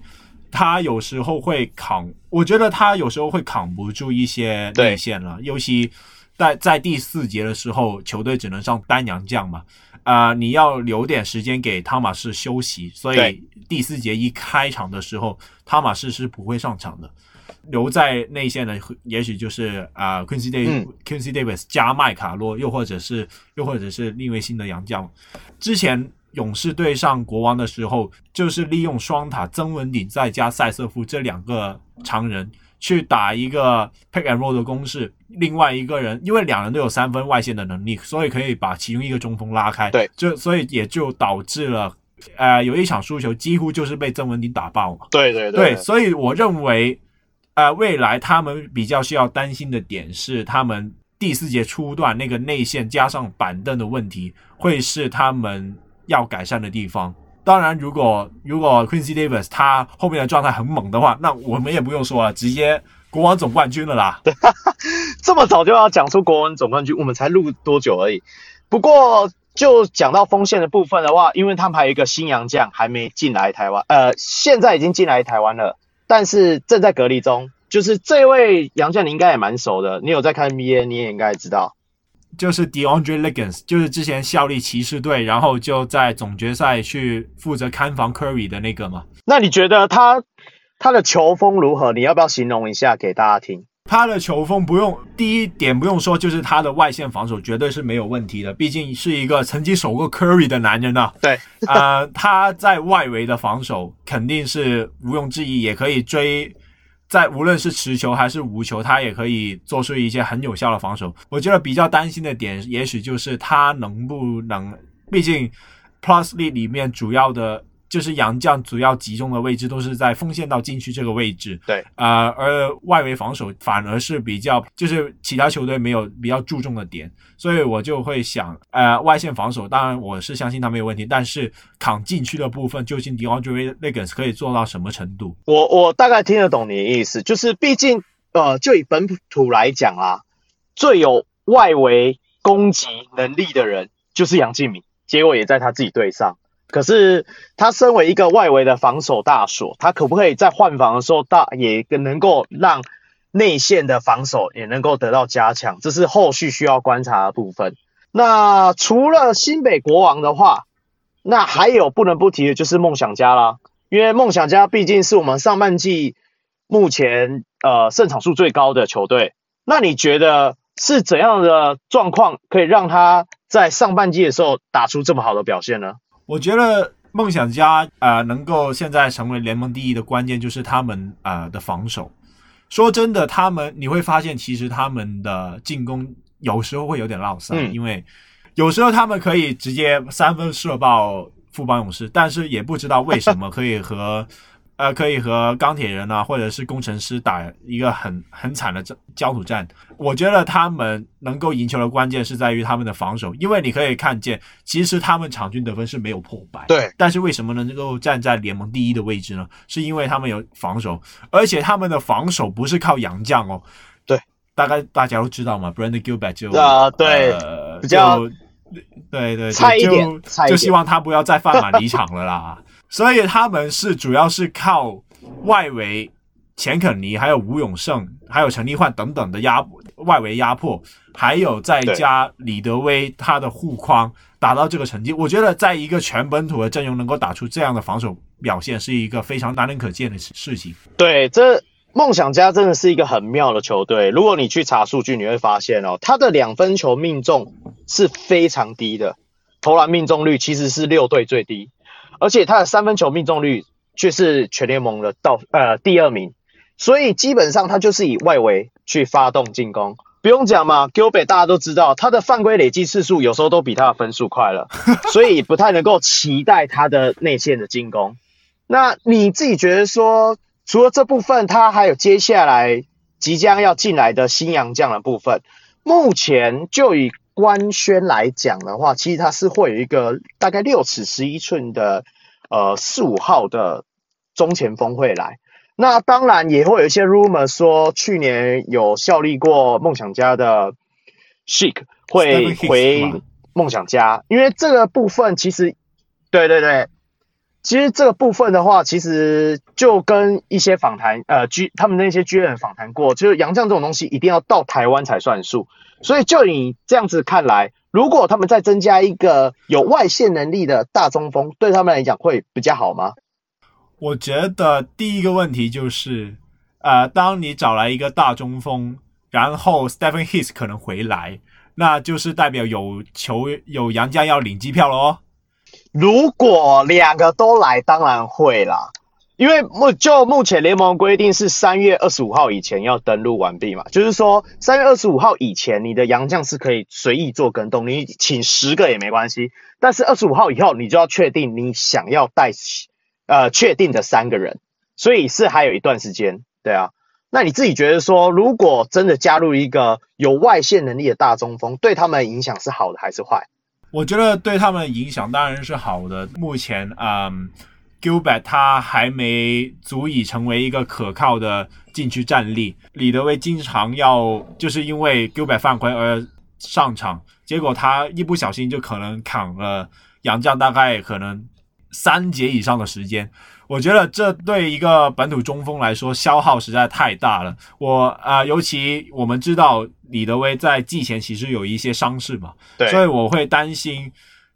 他有时候会扛，我觉得他有时候会扛不住一些内线了，尤其在在第四节的时候，球队只能上单阳将嘛。啊、呃，你要留点时间给汤马士休息，所以第四节一开场的时候，汤马士是不会上场的。留在内线的也许就是啊、呃、Quincy Davis、嗯、Quincy Davis 加麦卡洛，又或者是又或者是另一位新的洋将。之前勇士对上国王的时候，就是利用双塔曾文鼎再加塞瑟夫这两个常人。去打一个 pick and roll 的攻势，另外一个人因为两人都有三分外线的能力，所以可以把其中一个中锋拉开。对，就所以也就导致了，呃，有一场输球几乎就是被曾文鼎打爆嘛。对对对，对，所以我认为，呃，未来他们比较需要担心的点是，他们第四节初段那个内线加上板凳的问题，会是他们要改善的地方。当然，如果如果 Quincy Davis 他后面的状态很猛的话，那我们也不用说了，直接国王总冠军了啦。对，这么早就要讲出国王总冠军，我们才录多久而已。不过就讲到锋线的部分的话，因为他们还有一个新洋将还没进来台湾，呃，现在已经进来台湾了，但是正在隔离中。就是这位洋将你应该也蛮熟的，你有在看 NBA，你也应该知道。就是 DeAndre Liggins，就是之前效力骑士队，然后就在总决赛去负责看防 Curry 的那个嘛。那你觉得他他的球风如何？你要不要形容一下给大家听？他的球风不用第一点不用说，就是他的外线防守绝对是没有问题的，毕竟是一个曾经守过 Curry 的男人啊。对，啊、呃，他在外围的防守肯定是毋庸置疑，也可以追，在无论是持球还是无球，他也可以做出一些很有效的防守。我觉得比较担心的点，也许就是他能不能，毕竟 Plus 力里面主要的。就是杨将主要集中的位置都是在锋线到禁区这个位置，对，呃，而外围防守反而是比较，就是其他球队没有比较注重的点，所以我就会想，呃，外线防守当然我是相信他没有问题，但是扛禁区的部分，究竟 DeAndre Liggins 可以做到什么程度？我我大概听得懂你的意思，就是毕竟，呃，就以本土来讲啊，最有外围攻击能力的人就是杨敬敏，结果也在他自己队上。可是他身为一个外围的防守大锁，他可不可以在换防的时候大也能够让内线的防守也能够得到加强？这是后续需要观察的部分。那除了新北国王的话，那还有不能不提的就是梦想家啦，因为梦想家毕竟是我们上半季目前呃胜场数最高的球队。那你觉得是怎样的状况可以让他在上半季的时候打出这么好的表现呢？我觉得梦想家呃能够现在成为联盟第一的关键就是他们呃的防守。说真的，他们你会发现其实他们的进攻有时候会有点落塞，嗯，因为有时候他们可以直接三分射爆富邦勇士，但是也不知道为什么可以和。呃，可以和钢铁人啊，或者是工程师打一个很很惨的焦土战。我觉得他们能够赢球的关键是在于他们的防守，因为你可以看见，其实他们场均得分是没有破百。对。但是为什么能够站在联盟第一的位置呢？是因为他们有防守，而且他们的防守不是靠洋将哦。对。大概大家都知道嘛，Brandon Gilbert 就啊，对，呃、比较对对，差一点，就就希望他不要再犯满离场了啦。所以他们是主要是靠外围钱肯尼，还有吴永胜，还有陈立焕等等的压外围压迫，还有再加李德威他的护框，达到这个成绩。我觉得在一个全本土的阵容能够打出这样的防守表现，是一个非常难能可见的事情。对，这梦想家真的是一个很妙的球队。如果你去查数据，你会发现哦，他的两分球命中是非常低的，投篮命中率其实是六队最低。而且他的三分球命中率却是全联盟的倒呃第二名，所以基本上他就是以外围去发动进攻，不用讲嘛，Gilbert 大家都知道他的犯规累计次数有时候都比他的分数快了，所以不太能够期待他的内线的进攻。那你自己觉得说，除了这部分，他还有接下来即将要进来的新洋将的部分，目前就以。官宣来讲的话，其实它是会有一个大概六尺十一寸的呃四五号的中前锋会来。那当然也会有一些 rumor 说，去年有效力过梦想家的 Sheik 会回梦想家，因为这个部分其实对对对，其实这个部分的话，其实就跟一些访谈呃 G 他们那些 G 人访谈过，就是洋将这种东西一定要到台湾才算数。所以，就你这样子看来，如果他们再增加一个有外线能力的大中锋，对他们来讲会比较好吗？我觉得第一个问题就是，呃，当你找来一个大中锋，然后 Stephen Hicks 可能回来，那就是代表有球有杨家要领机票了哦。如果两个都来，当然会啦。因为目就目前联盟规定是三月二十五号以前要登录完毕嘛，就是说三月二十五号以前你的洋将是可以随意做更动，你请十个也没关系。但是二十五号以后你就要确定你想要带呃确定的三个人，所以是还有一段时间，对啊。那你自己觉得说，如果真的加入一个有外线能力的大中锋，对他们影响是好的还是坏？我觉得对他们影响当然是好的。目前嗯。Gilbert 他还没足以成为一个可靠的禁区战力，李德威经常要就是因为 Gilbert 犯规而上场，结果他一不小心就可能扛了杨将大概可能三节以上的时间。我觉得这对一个本土中锋来说消耗实在太大了。我啊、呃，尤其我们知道李德威在季前其实有一些伤势嘛，对，所以我会担心。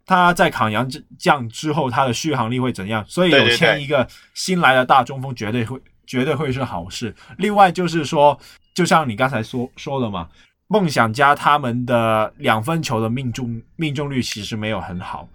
他在扛洋将之后，他的续航力会怎样？所以有签一个新来的大中锋，绝对会绝对会是好事。另外就是说，就像你刚才说说的嘛，梦想家他们的两分球的命中命中率其实没有很好，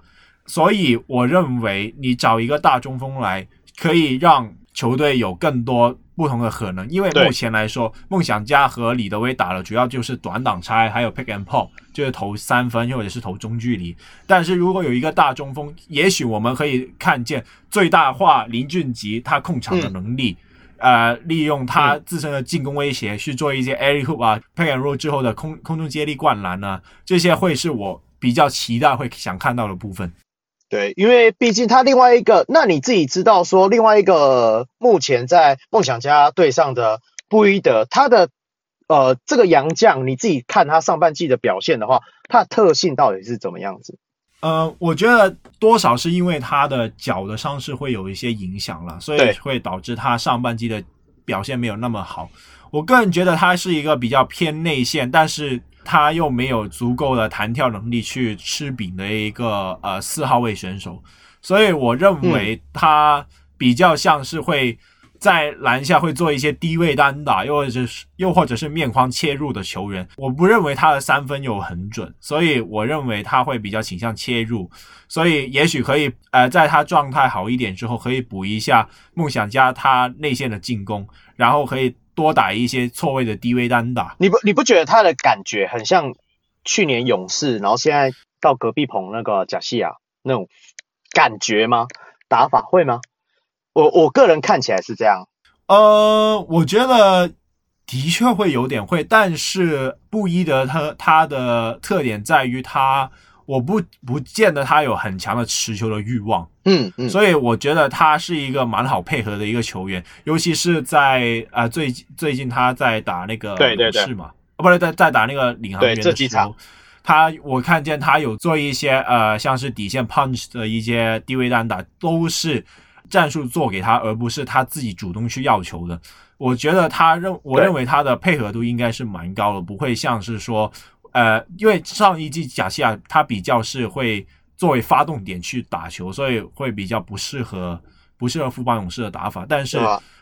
所以我认为你找一个大中锋来，可以让球队有更多不同的可能。因为目前来说，梦想家和李德威打的主要就是短挡拆，还有 pick and pop，就是投三分或者是投中距离。但是如果有一个大中锋，也许我们可以看见最大化林俊杰他控场的能力。嗯呃，利用他自身的进攻威胁去做一些 alley hoop 啊，pick and roll 之后的空空中接力灌篮啊，这些会是我比较期待会想看到的部分。对，因为毕竟他另外一个，那你自己知道说另外一个目前在梦想家队上的布伊德，他的呃这个洋将，你自己看他上半季的表现的话，他的特性到底是怎么样子？呃，我觉得多少是因为他的脚的伤势会有一些影响了，所以会导致他上半季的表现没有那么好。我个人觉得他是一个比较偏内线，但是他又没有足够的弹跳能力去吃饼的一个呃四号位选手，所以我认为他比较像是会。在篮下会做一些低位单打，又或者是又或者是面框切入的球员，我不认为他的三分有很准，所以我认为他会比较倾向切入，所以也许可以呃在他状态好一点之后，可以补一下梦想家他内线的进攻，然后可以多打一些错位的低位单打。你不你不觉得他的感觉很像去年勇士，然后现在到隔壁棚那个贾西亚那种感觉吗？打法会吗？我我个人看起来是这样，呃，我觉得的确会有点会，但是布伊德他他的特点在于他，我不不见得他有很强的持球的欲望，嗯嗯，所以我觉得他是一个蛮好配合的一个球员，尤其是在呃最最近他在打那个勇士嘛，哦不是在在打那个领航员的时候，他我看见他有做一些呃像是底线 punch 的一些低位单打，都是。战术做给他，而不是他自己主动去要球的。我觉得他认，我认为他的配合度应该是蛮高的，不会像是说，呃，因为上一季贾西亚他比较是会作为发动点去打球，所以会比较不适合不适合富邦勇士的打法。但是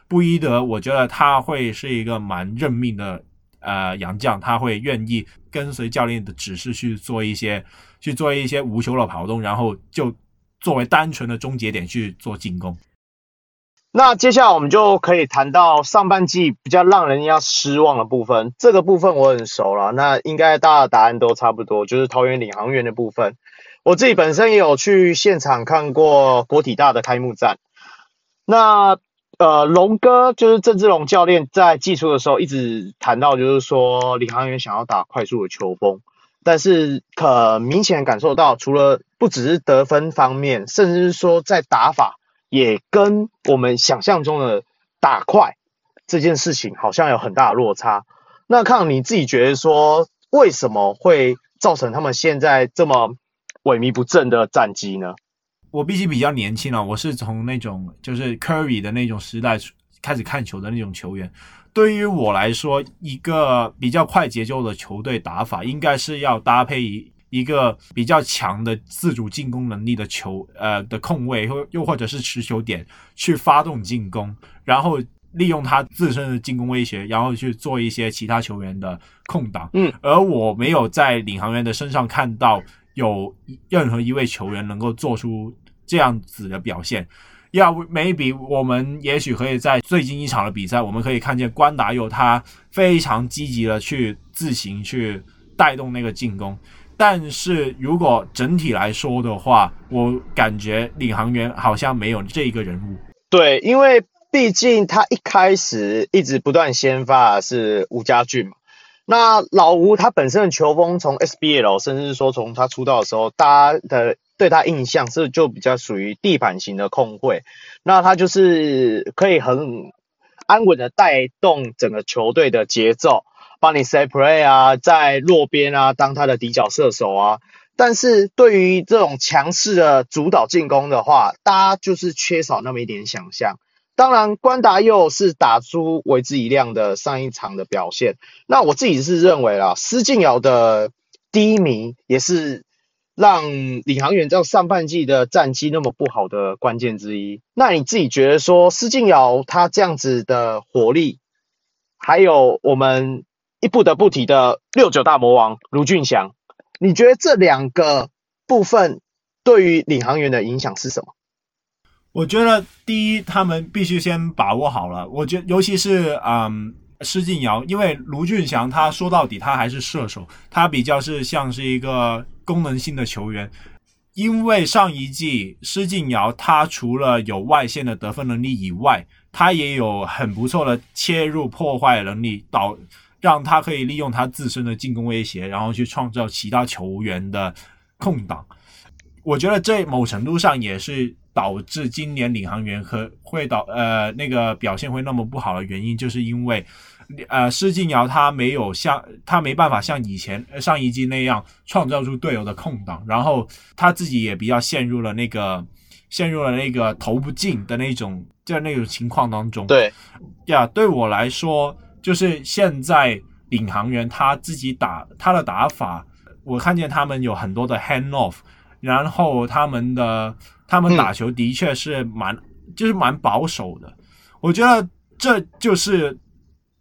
布伊德，我觉得他会是一个蛮认命的呃洋将，他会愿意跟随教练的指示去做一些去做一些无球的跑动，然后就。作为单纯的终结点去做进攻，那接下来我们就可以谈到上半季比较让人家失望的部分。这个部分我很熟了，那应该大家的答案都差不多，就是桃园领航员的部分。我自己本身也有去现场看过国体大的开幕战。那呃，龙哥就是郑志龙教练在寄出的时候一直谈到，就是说领航员想要打快速的球风。但是可明显感受到，除了不只是得分方面，甚至是说在打法也跟我们想象中的打快这件事情好像有很大的落差。那看你自己觉得说，为什么会造成他们现在这么萎靡不振的战绩呢？我毕竟比较年轻啊，我是从那种就是 Curry 的那种时代开始看球的那种球员。对于我来说，一个比较快节奏的球队打法，应该是要搭配一个比较强的自主进攻能力的球，呃的控卫，或又或者是持球点去发动进攻，然后利用他自身的进攻威胁，然后去做一些其他球员的空档。嗯，而我没有在领航员的身上看到有任何一位球员能够做出这样子的表现。要、yeah, maybe 我们也许可以在最近一场的比赛，我们可以看见关达佑他非常积极的去自行去带动那个进攻。但是如果整体来说的话，我感觉领航员好像没有这一个人物。对，因为毕竟他一开始一直不断先发是吴家俊嘛。那老吴他本身的球风从 SBL，甚至说从他出道的时候，大家的。对他印象是就比较属于地板型的控卫，那他就是可以很安稳的带动整个球队的节奏，帮你 set play 啊，在落边啊当他的底角射手啊。但是对于这种强势的主导进攻的话，大家就是缺少那么一点想象。当然，关达佑是打出为之一亮的上一场的表现。那我自己是认为啦，施晋尧的低迷也是。让领航员这样上半季的战绩那么不好的关键之一，那你自己觉得说施晋尧他这样子的火力还有我们不得不提的六九大魔王卢俊祥，你觉得这两个部分对于领航员的影响是什么？我觉得第一，他们必须先把握好了。我觉尤其是嗯施晋尧，因为卢俊祥他说到底他还是射手，他比较是像是一个功能性的球员。因为上一季施晋尧他除了有外线的得分能力以外，他也有很不错的切入破坏能力，导让他可以利用他自身的进攻威胁，然后去创造其他球员的空档。我觉得这某程度上也是导致今年领航员和会导呃那个表现会那么不好的原因，就是因为。呃，施晋尧他没有像他没办法像以前上一季那样创造出队友的空档，然后他自己也比较陷入了那个陷入了那个投不进的那种在那种情况当中。对，呀，对我来说，就是现在领航员他自己打他的打法，我看见他们有很多的 hand off，然后他们的他们打球的确是蛮、就是蛮保守的，我觉得这就是。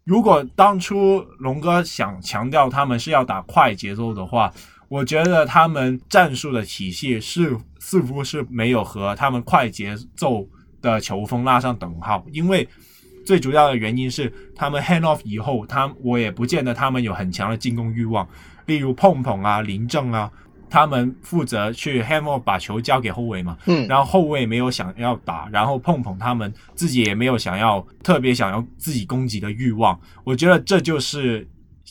如果当初龙哥想强调他们是要打快节奏的话，我觉得他们战术的体系是似乎是没有和他们快节奏的球风拉上等号。因为最主要的原因是他们 hand off 以后，他我也不见得他们有很强的进攻欲望，例如碰碰啊、林正啊。他们负责去 hand off 把球交给后卫嘛，嗯，然后后卫没有想要打，然后碰碰他们自己也没有想要特别想要自己攻击的欲望。我觉得这就是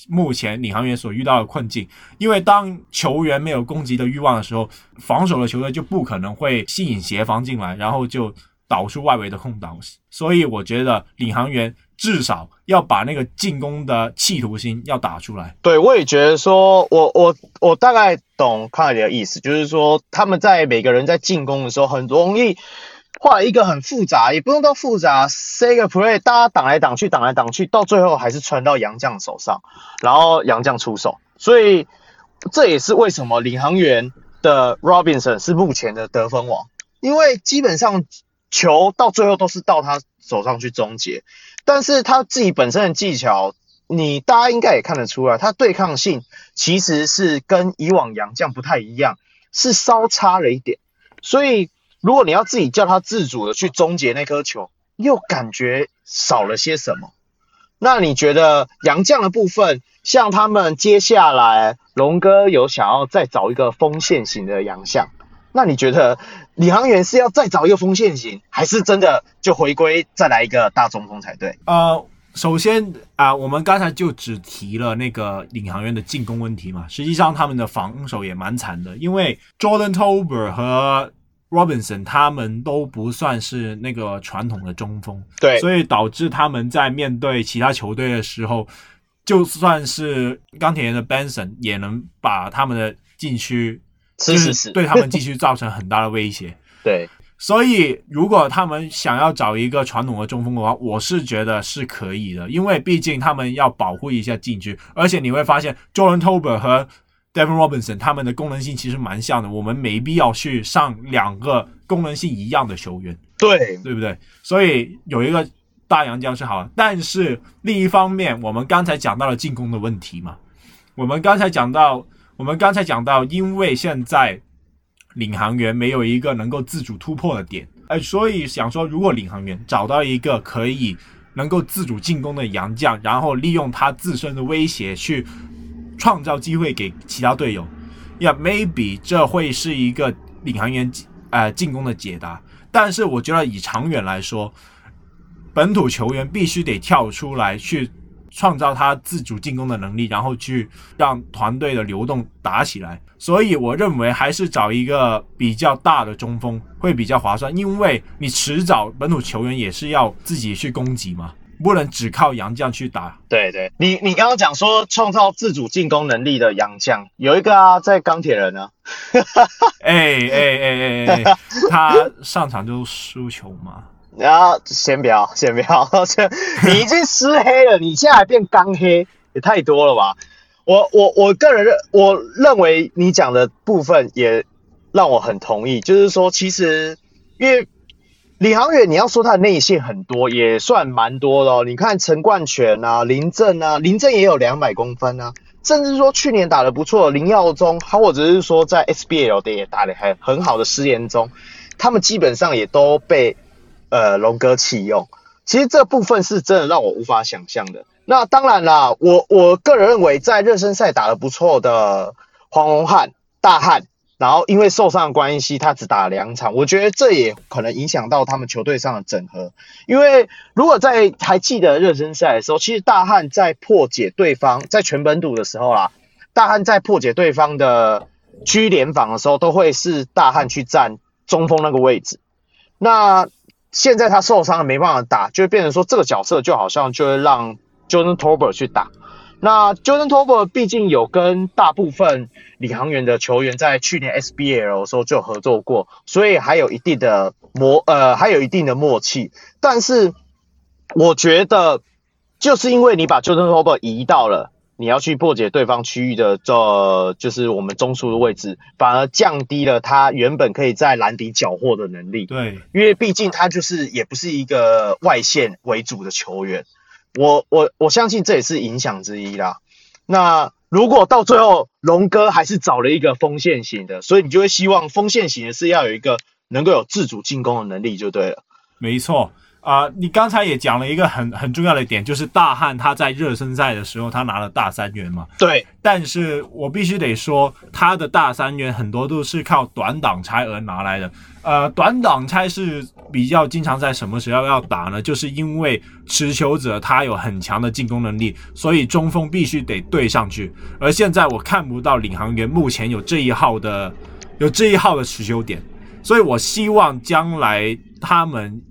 目前领航员所遇到的困境，因为当球员没有攻击的欲望的时候，防守的球队就不可能会吸引协防进来，然后就导出外围的空档。所以我觉得领航员。至少要把那个进攻的企图心要打出来。对，我也觉得说，我我我大概懂康凯迪的意思，就是说他们在每个人在进攻的时候，很容易画一个很复杂，也不用到复杂，say 个 play，大家挡来挡去，挡来挡去，到最后还是传到杨将手上，然后杨将出手。所以这也是为什么领航员的 Robinson 是目前的得分王，因为基本上球到最后都是到他手上去终结。但是他自己本身的技巧，你大家应该也看得出来，他对抗性其实是跟以往洋将不太一样，是稍差了一点。所以如果你要自己叫他自主的去终结那颗球，又感觉少了些什么。那你觉得洋将的部分，像他们接下来龙哥有想要再找一个锋线型的洋将？那你觉得领航员是要再找一个锋线型，还是真的就回归再来一个大中锋才对？呃，首先啊、呃，我们刚才就只提了那个领航员的进攻问题嘛，实际上他们的防守也蛮惨的，因为 Jordan Tolbert 和 Robinson 他们都不算是那个传统的中锋，对，所以导致他们在面对其他球队的时候，就算是钢铁人的 Benson 也能把他们的禁区。就是是对他们继续造成很大的威胁。对，所以如果他们想要找一个传统的中锋的话，我是觉得是可以的，因为毕竟他们要保护一下禁区，而且你会发现 Jordan Tolbert 和 Devin Robinson 他们的功能性其实蛮像的，我们没必要去上两个功能性一样的球员。对，对不对？所以有一个大洋将是好的，但是另一方面，我们刚才讲到了进攻的问题嘛，我们刚才讲到。我们刚才讲到，因为现在领航员没有一个能够自主突破的点，哎，所以想说，如果领航员找到一个可以能够自主进攻的洋将，然后利用他自身的威胁去创造机会给其他队友，呀，maybe 这会是一个领航员呃进攻的解答。但是我觉得以长远来说，本土球员必须得跳出来去。创造他自主进攻的能力，然后去让团队的流动打起来。所以我认为还是找一个比较大的中锋会比较划算，因为你迟早本土球员也是要自己去攻击嘛，不能只靠洋将去打。对对，你你刚刚讲说创造自主进攻能力的洋将有一个啊，在钢铁人啊。哎哎哎哎哎，他上场就输球嘛。然后先不要，先不要，你已经湿黑了，你现在还变刚黑，也太多了吧？我我我个人认，我认为你讲的部分也让我很同意，就是说，其实因为李航远，你要说他的内线很多，也算蛮多的哦。你看陈冠泉啊，林政啊，林政也有两百公分啊，甚至说去年打得不错，林耀宗，他或者是说在 SBL 的也打得很很好的施延宗，他们基本上也都被呃龙哥弃用。其实这部分是真的让我无法想象的。那当然啦，我我个人认为，在热身赛打得不错的黄龙汉、大汉，然后因为受伤的关系，他只打了两场，我觉得这也可能影响到他们球队上的整合。因为如果在还记得热身赛的时候，其实大汉在破解对方在全本土的时候啦，大汉在破解对方的区联防的时候，都会是大汉去占中锋那个位置。那现在他受伤了，没办法打，就会变成说这个角色就好像就会让。Jordan Torbert 去打，那 Jordan Torbert 毕竟有跟大部分领航员的球员在去年 SBL 的时候就合作过，所以还有一定的默呃，还有一定的默契。但是我觉得，就是因为你把 Jordan Torbert 移到了你要去破解对方区域的这就是我们中枢的位置，反而降低了他原本可以在篮底缴获的能力。对，因为毕竟他就是也不是一个外线为主的球员。我我我相信这也是影响之一啦。那如果到最后龙哥还是找了一个锋线型的，所以你就会希望锋线型的是要有一个能够有自主进攻的能力就对了。没错啊，呃，你刚才也讲了一个很很重要的点，就是大汉他在热身赛的时候他拿了大三元嘛。对，但是我必须得说，他的大三元很多都是靠短挡拆而拿来的。呃，短挡拆是比较经常在什么时候要打呢？就是因为持球者他有很强的进攻能力，所以中锋必须得对上去。而现在我看不到领航员目前有这一号的有这一号的持球点，所以我希望将来他们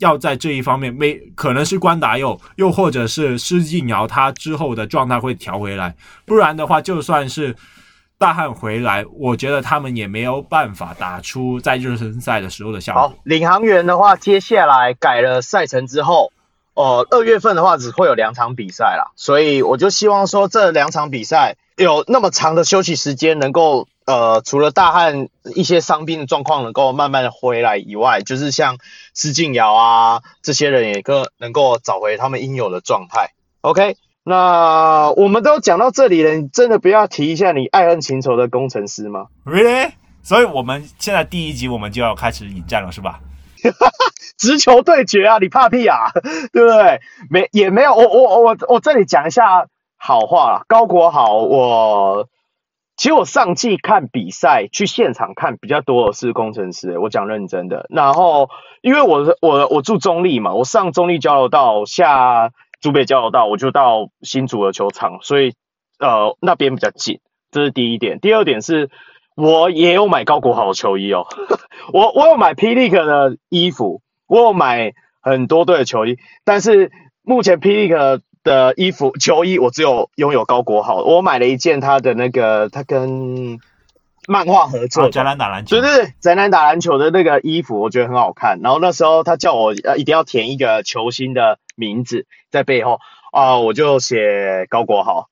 要在这一方面，没可能是关达佑，又或者是施晋尧，他之后的状态会调回来，不然的话，就算是。大汉回来，我觉得他们也没有办法打出在热身赛的时候的效果。好，领航员的话，接下来改了赛程之后，呃，二月份的话只会有两场比赛啦，所以我就希望说这两场比赛有那么长的休息时间，能够呃，除了大汉一些伤病的状况能够慢慢的回来以外，就是像施晋尧啊这些人也更能够找回他们应有的状态。OK。那我们都讲到这里了，你真的不要提一下你爱恨情仇的工程师吗？Really？所以我们现在第一集我们就要开始引战了，是吧？直球对决啊，你怕屁啊？对不对？没也没有，我我我我这里讲一下好话，高国豪，我其实我上季看比赛去现场看比较多的是攻城狮，我讲认真的。然后因为我我我住中立嘛，我上中立交流道下。竹北交流道，我就到新竹的球场，所以呃那边比较近，这是第一点。第二点是，我也有买高国豪的球衣哦，我我有买霹雳的衣服，我有买很多队的球衣，但是目前霹雳的衣服球衣我只有拥有高国豪，我买了一件他的那个他跟。漫画合作，宅男打篮球，对对对，宅男打篮球的那个衣服，我觉得很好看。然后那时候他叫我呃一定要填一个球星的名字在背后啊、呃，我就写高国豪。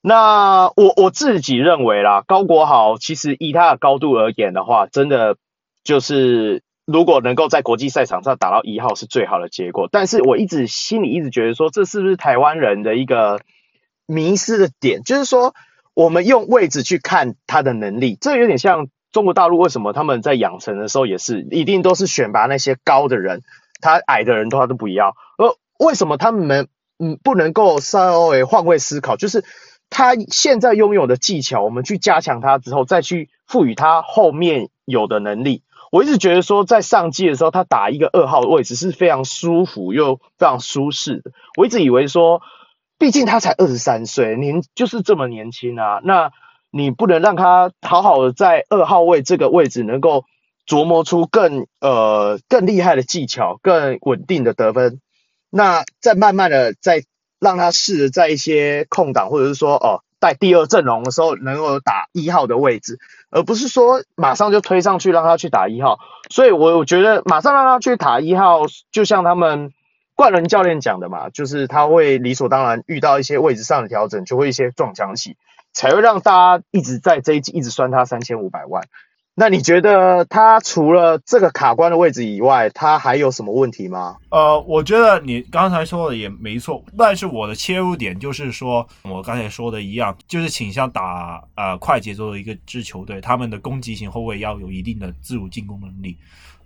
那我我自己认为啦，高国豪其实以他的高度而言的话，真的就是如果能够在国际赛场上打到一号是最好的结果。但是我一直心里一直觉得说，这是不是台湾人的一个迷失的点，就是说。我们用位置去看他的能力，这有点像中国大陆为什么他们在养成的时候也是一定都是选拔那些高的人，他矮的人的话都不要。而为什么他们嗯不能够稍微换位思考，就是他现在拥有的技巧，我们去加强他之后，再去赋予他后面有的能力。我一直觉得说，在上季的时候，他打一个二号位置是非常舒服又非常舒适的。我一直以为说。毕竟他才二十三岁，年就是这么年轻啊。那你不能让他好好的在二号位这个位置能够琢磨出更呃更厉害的技巧，更稳定的得分。那再慢慢的再让他试着在一些空档或者是说哦带第二阵容的时候能够打一号的位置，而不是说马上就推上去让他去打一号。所以我我觉得马上让他去打一号，就像他们。冠伦教练讲的嘛，就是他会理所当然遇到一些位置上的调整，就会一些撞墙期，才会让大家一直在这一季一直算他三千五百万。那你觉得他除了这个卡关的位置以外，他还有什么问题吗？呃，我觉得你刚才说的也没错，但是我的切入点就是说，我刚才说的一样，就是倾向打呃快节奏的一个支球队，他们的攻击型后卫要有一定的自主进攻能力。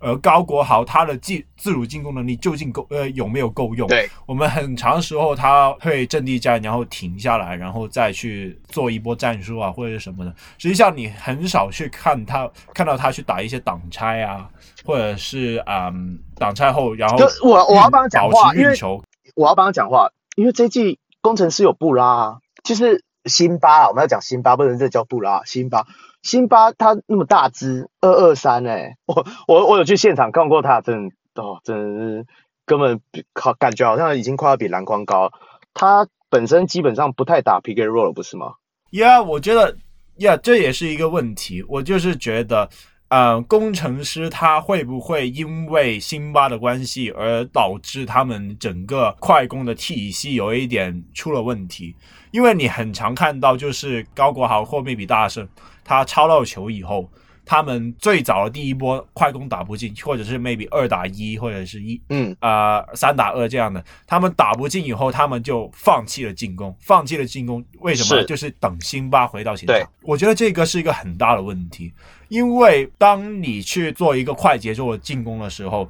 而高国豪他的自自主进攻能力究竟够呃有没有够用？对，我们很长时候他会阵地战，然后停下来，然后再去做一波战术啊，或者是什么的。实际上你很少去看他看到他去打一些挡拆啊，或者是嗯挡拆后，然后我我要帮他讲话，运球，我要帮他讲话，因为这季工程师有布拉啊，就是辛巴啊，我们要讲辛巴，不能这叫布拉，辛巴。辛巴他那么大只，二二三哎，我我我有去现场看过他，真的哦，真的是根本靠感觉好像已经快要比篮筐高。他本身基本上不太打 PK roll 了，不是吗？Yeah，我觉得，Yeah，这也是一个问题。我就是觉得，呃，工程师他会不会因为辛巴的关系而导致他们整个快攻的体系有一点出了问题？因为你很常看到，就是高国豪或米比大圣。他抄到球以后，他们最早的第一波快攻打不进，或者是 maybe 二打一，或者是一嗯啊三打二这样的，他们打不进以后，他们就放弃了进攻，放弃了进攻，为什么？是就是等辛巴回到前场。对，我觉得这个是一个很大的问题，因为当你去做一个快节奏的进攻的时候，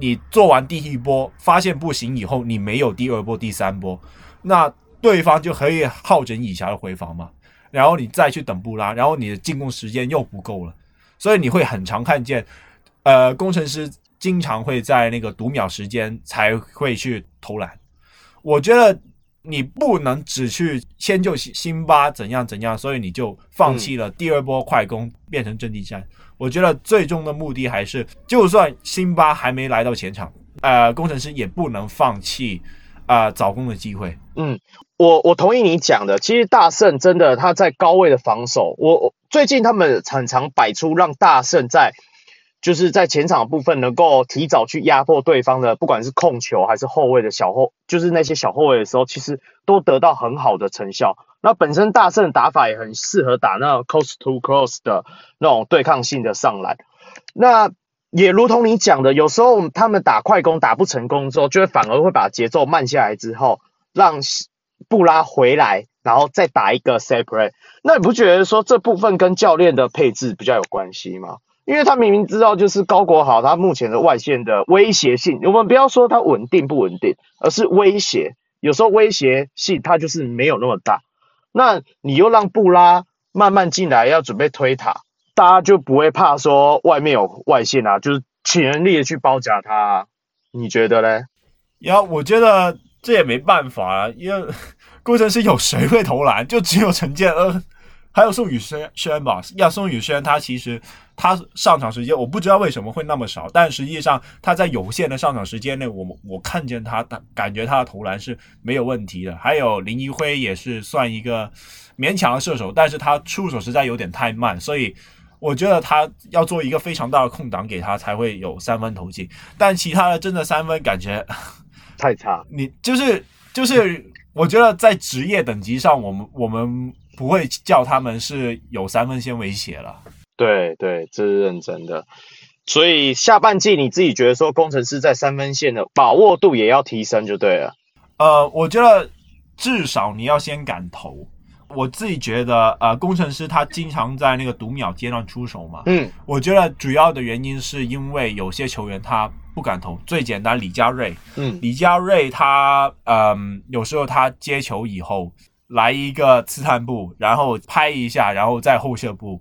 你做完第一波发现不行以后，你没有第二波、第三波，那对方就可以好整以暇的回防嘛。然后你再去等布拉，然后你的进攻时间又不够了，所以你会很常看见，呃，工程师经常会在那个读秒时间才会去投篮。我觉得你不能只去迁就辛巴怎样怎样，所以你就放弃了第二波快攻，变成阵地战。我觉得最终的目的还是，就算辛巴还没来到前场，呃，工程师也不能放弃啊、呃、早攻的机会。嗯。我我同意你讲的，其实大圣真的他在高位的防守，我，我最近他们常常摆出让大圣在就是在前场部分能够提早去压迫对方的，不管是控球还是后卫的小后，就是那些小后卫的时候，其实都得到很好的成效。那本身大圣的打法也很适合打那种 coast to cross 的那种对抗性的上篮。那也如同你讲的，有时候他们打快攻打不成功之后，就会反而会把节奏慢下来之后让。布拉回来，然后再打一个 separate 那你不觉得说这部分跟教练的配置比较有关系吗？因为他明明知道就是高国豪他目前的外线的威胁性，我们不要说他稳定不稳定，而是威胁，有时候威胁性他就是没有那么大。那你又让布拉慢慢进来，要准备推塔，大家就不会怕说外面有外线啊，就是全力的去包夹他。你觉得嘞？呀，我觉得。这也没办法啊，因为攻城狮有谁会投篮？就只有陈建恩，还有宋宇轩轩吧。要，宋宇轩他其实他上场时间我不知道为什么会那么少，但实际上他在有限的上场时间内，我我看见他，他感觉他的投篮是没有问题的。还有林一辉也是算一个勉强的射手，但是他出手实在有点太慢，所以我觉得他要做一个非常大的空档给他才会有三分投进，但其他的真的三分感觉。太差，你就是就是，我觉得在职业等级上，我们我们不会叫他们是有三分线威胁了。对对，这是认真的。所以下半季你自己觉得说，工程师在三分线的把握度也要提升就对了。呃，我觉得至少你要先敢投。我自己觉得，呃，工程师他经常在那个读秒阶段出手嘛。嗯，我觉得主要的原因是因为有些球员他。不敢投，最简单，李佳瑞。嗯，李佳瑞他，嗯，有时候他接球以后来一个刺探步，然后拍一下，然后再后撤步，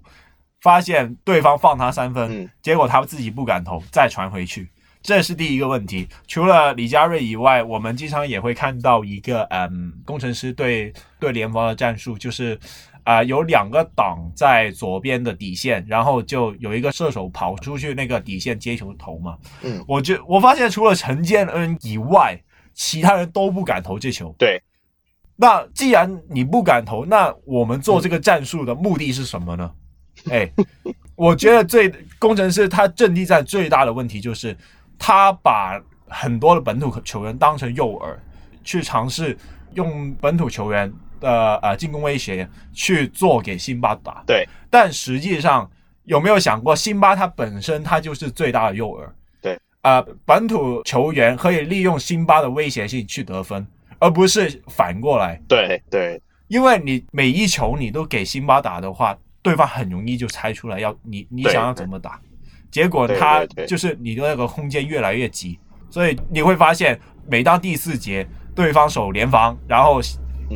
发现对方放他三分，嗯，结果他自己不敢投，再传回去，这是第一个问题。除了李佳瑞以外，我们经常也会看到一个，嗯，工程师对对联防的战术就是。啊、呃，有两个挡在左边的底线，然后就有一个射手跑出去那个底线接球投嘛。嗯，我就我发现除了陈建恩以外，其他人都不敢投这球。对，那既然你不敢投，那我们做这个战术的目的是什么呢？哎、嗯，我觉得最工程师他阵地战最大的问题就是他把很多的本土球员当成诱饵，去尝试用本土球员。的呃，进攻威胁去做给辛巴打，对，但实际上有没有想过，辛巴他本身他就是最大的诱饵。对，啊、呃，本土球员可以利用辛巴的威胁性去得分，而不是反过来。对对，因为你每一球你都给辛巴打的话，对方很容易就猜出来要你你想要怎么打，结果他就是你的那个空间越来越挤，所以你会发现，每当第四节对方守联防，然后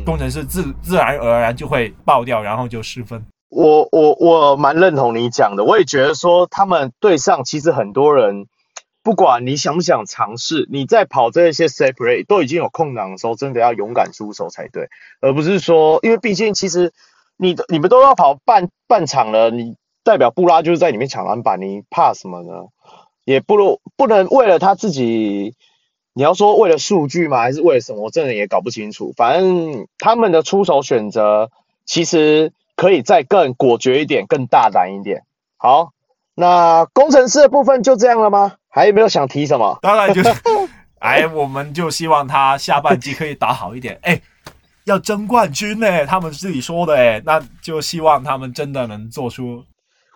工程师自自然而然就会爆掉，然后就失分。我我我蛮认同你讲的，我也觉得说他们队上其实很多人，不管你想不想尝试，你在跑这些 set play 都已经有空档的时候，真的要勇敢出手才对，而不是说，因为毕竟其实你你们都要跑半半场了，你代表布拉就是在里面抢篮板，你怕什么呢？也不如不能为了他自己，你要说为了数据吗？还是为了什么？我真的也搞不清楚。反正他们的出手选择其实。可以再更果决一点，更大胆一点。好，那工程师的部分就这样了吗？还有没有想提什么？当然就是，哎，我们就希望他下半季可以打好一点。哎，要争冠军呢，他们自己说的，哎，那就希望他们真的能做出。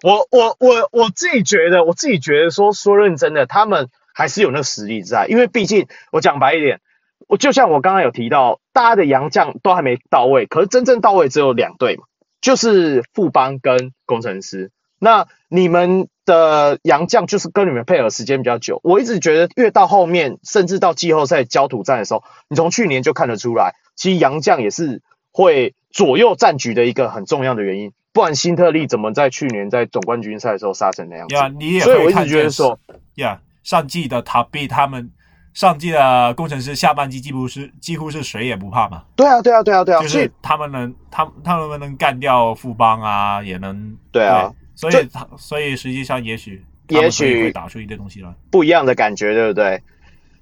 我我我我自己觉得，我自己觉得说说认真的，他们还是有那个实力在，因为毕竟我讲白一点，我就像我刚刚有提到，大家的洋将都还没到位，可是真正到位只有两队嘛。就是富邦跟工程师，那你们的洋将就是跟你们配合时间比较久。我一直觉得越到后面，甚至到季后赛焦土战的时候，你从去年就看得出来，其实洋将也是会左右战局的一个很重要的原因。不然辛特利怎么在去年在总冠军赛的时候杀成那样子？呀，你也所以我一直觉得说，呀，上季的塔比他们。上季的工程师下半季几乎是几乎是谁也不怕嘛？对啊，对啊，对啊，对啊，就是他们能，他他们能干掉富邦啊，也能对啊，对所以他所以实际上也许也许会打出一堆东西来，不一样的感觉，对不对？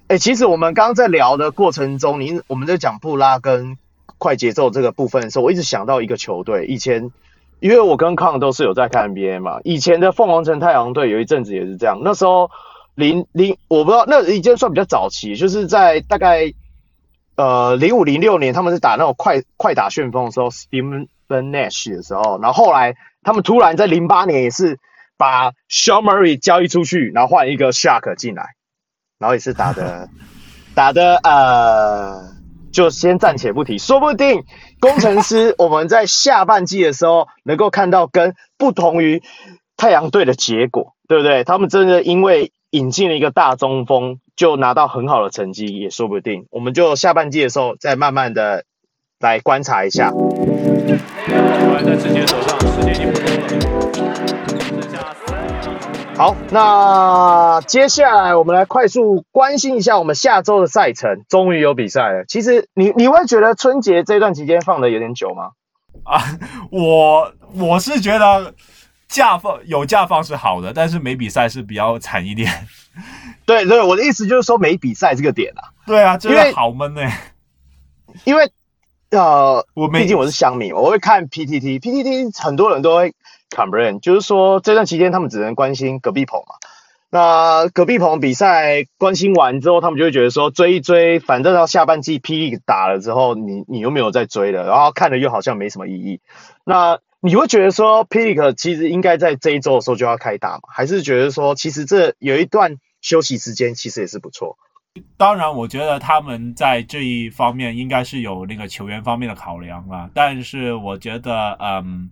哎，其实我们刚刚在聊的过程中，您我们在讲布拉跟快节奏这个部分的时候，我一直想到一个球队，以前因为我跟康都是有在看 NBA 嘛，以前的凤凰城太阳队有一阵子也是这样，那时候。零零，我不知道，那已经算比较早期，就是在大概呃零五零六年，他们是打那种快快打旋风的时候，Stephen Nash 的时候，然后后来他们突然在零八年也是把 Shaw Murray 交易出去，然后换一个 Shark 进来，然后也是打的 打的呃，就先暂且不提，说不定工程师我们在下半季的时候能够看到跟不同于太阳队的结果，对不对？他们真的因为引进了一个大中锋，就拿到很好的成绩也说不定。我们就下半季的时候再慢慢的来观察一下。在直接手上，好，那接下来我们来快速关心一下我们下周的赛程。终于有比赛了。其实你你会觉得春节这段期间放的有点久吗？啊，我我是觉得。假放有假放是好的，但是没比赛是比较惨一点。对对，我的意思就是说没比赛这个点啊。对啊，真的好闷哎。因为呃，我毕竟我是乡民，我会看 PTT，PTT 很多人都会 complain，就是说这段期间他们只能关心隔壁棚嘛。那隔壁棚比赛关心完之后，他们就会觉得说追一追，反正到下半季霹雳打了之后，你你又没有再追了，然后看了又好像没什么意义。那你会觉得说 P E 可其实应该在这一周的时候就要开打吗？还是觉得说，其实这有一段休息时间，其实也是不错。当然，我觉得他们在这一方面应该是有那个球员方面的考量啦。但是我觉得，嗯，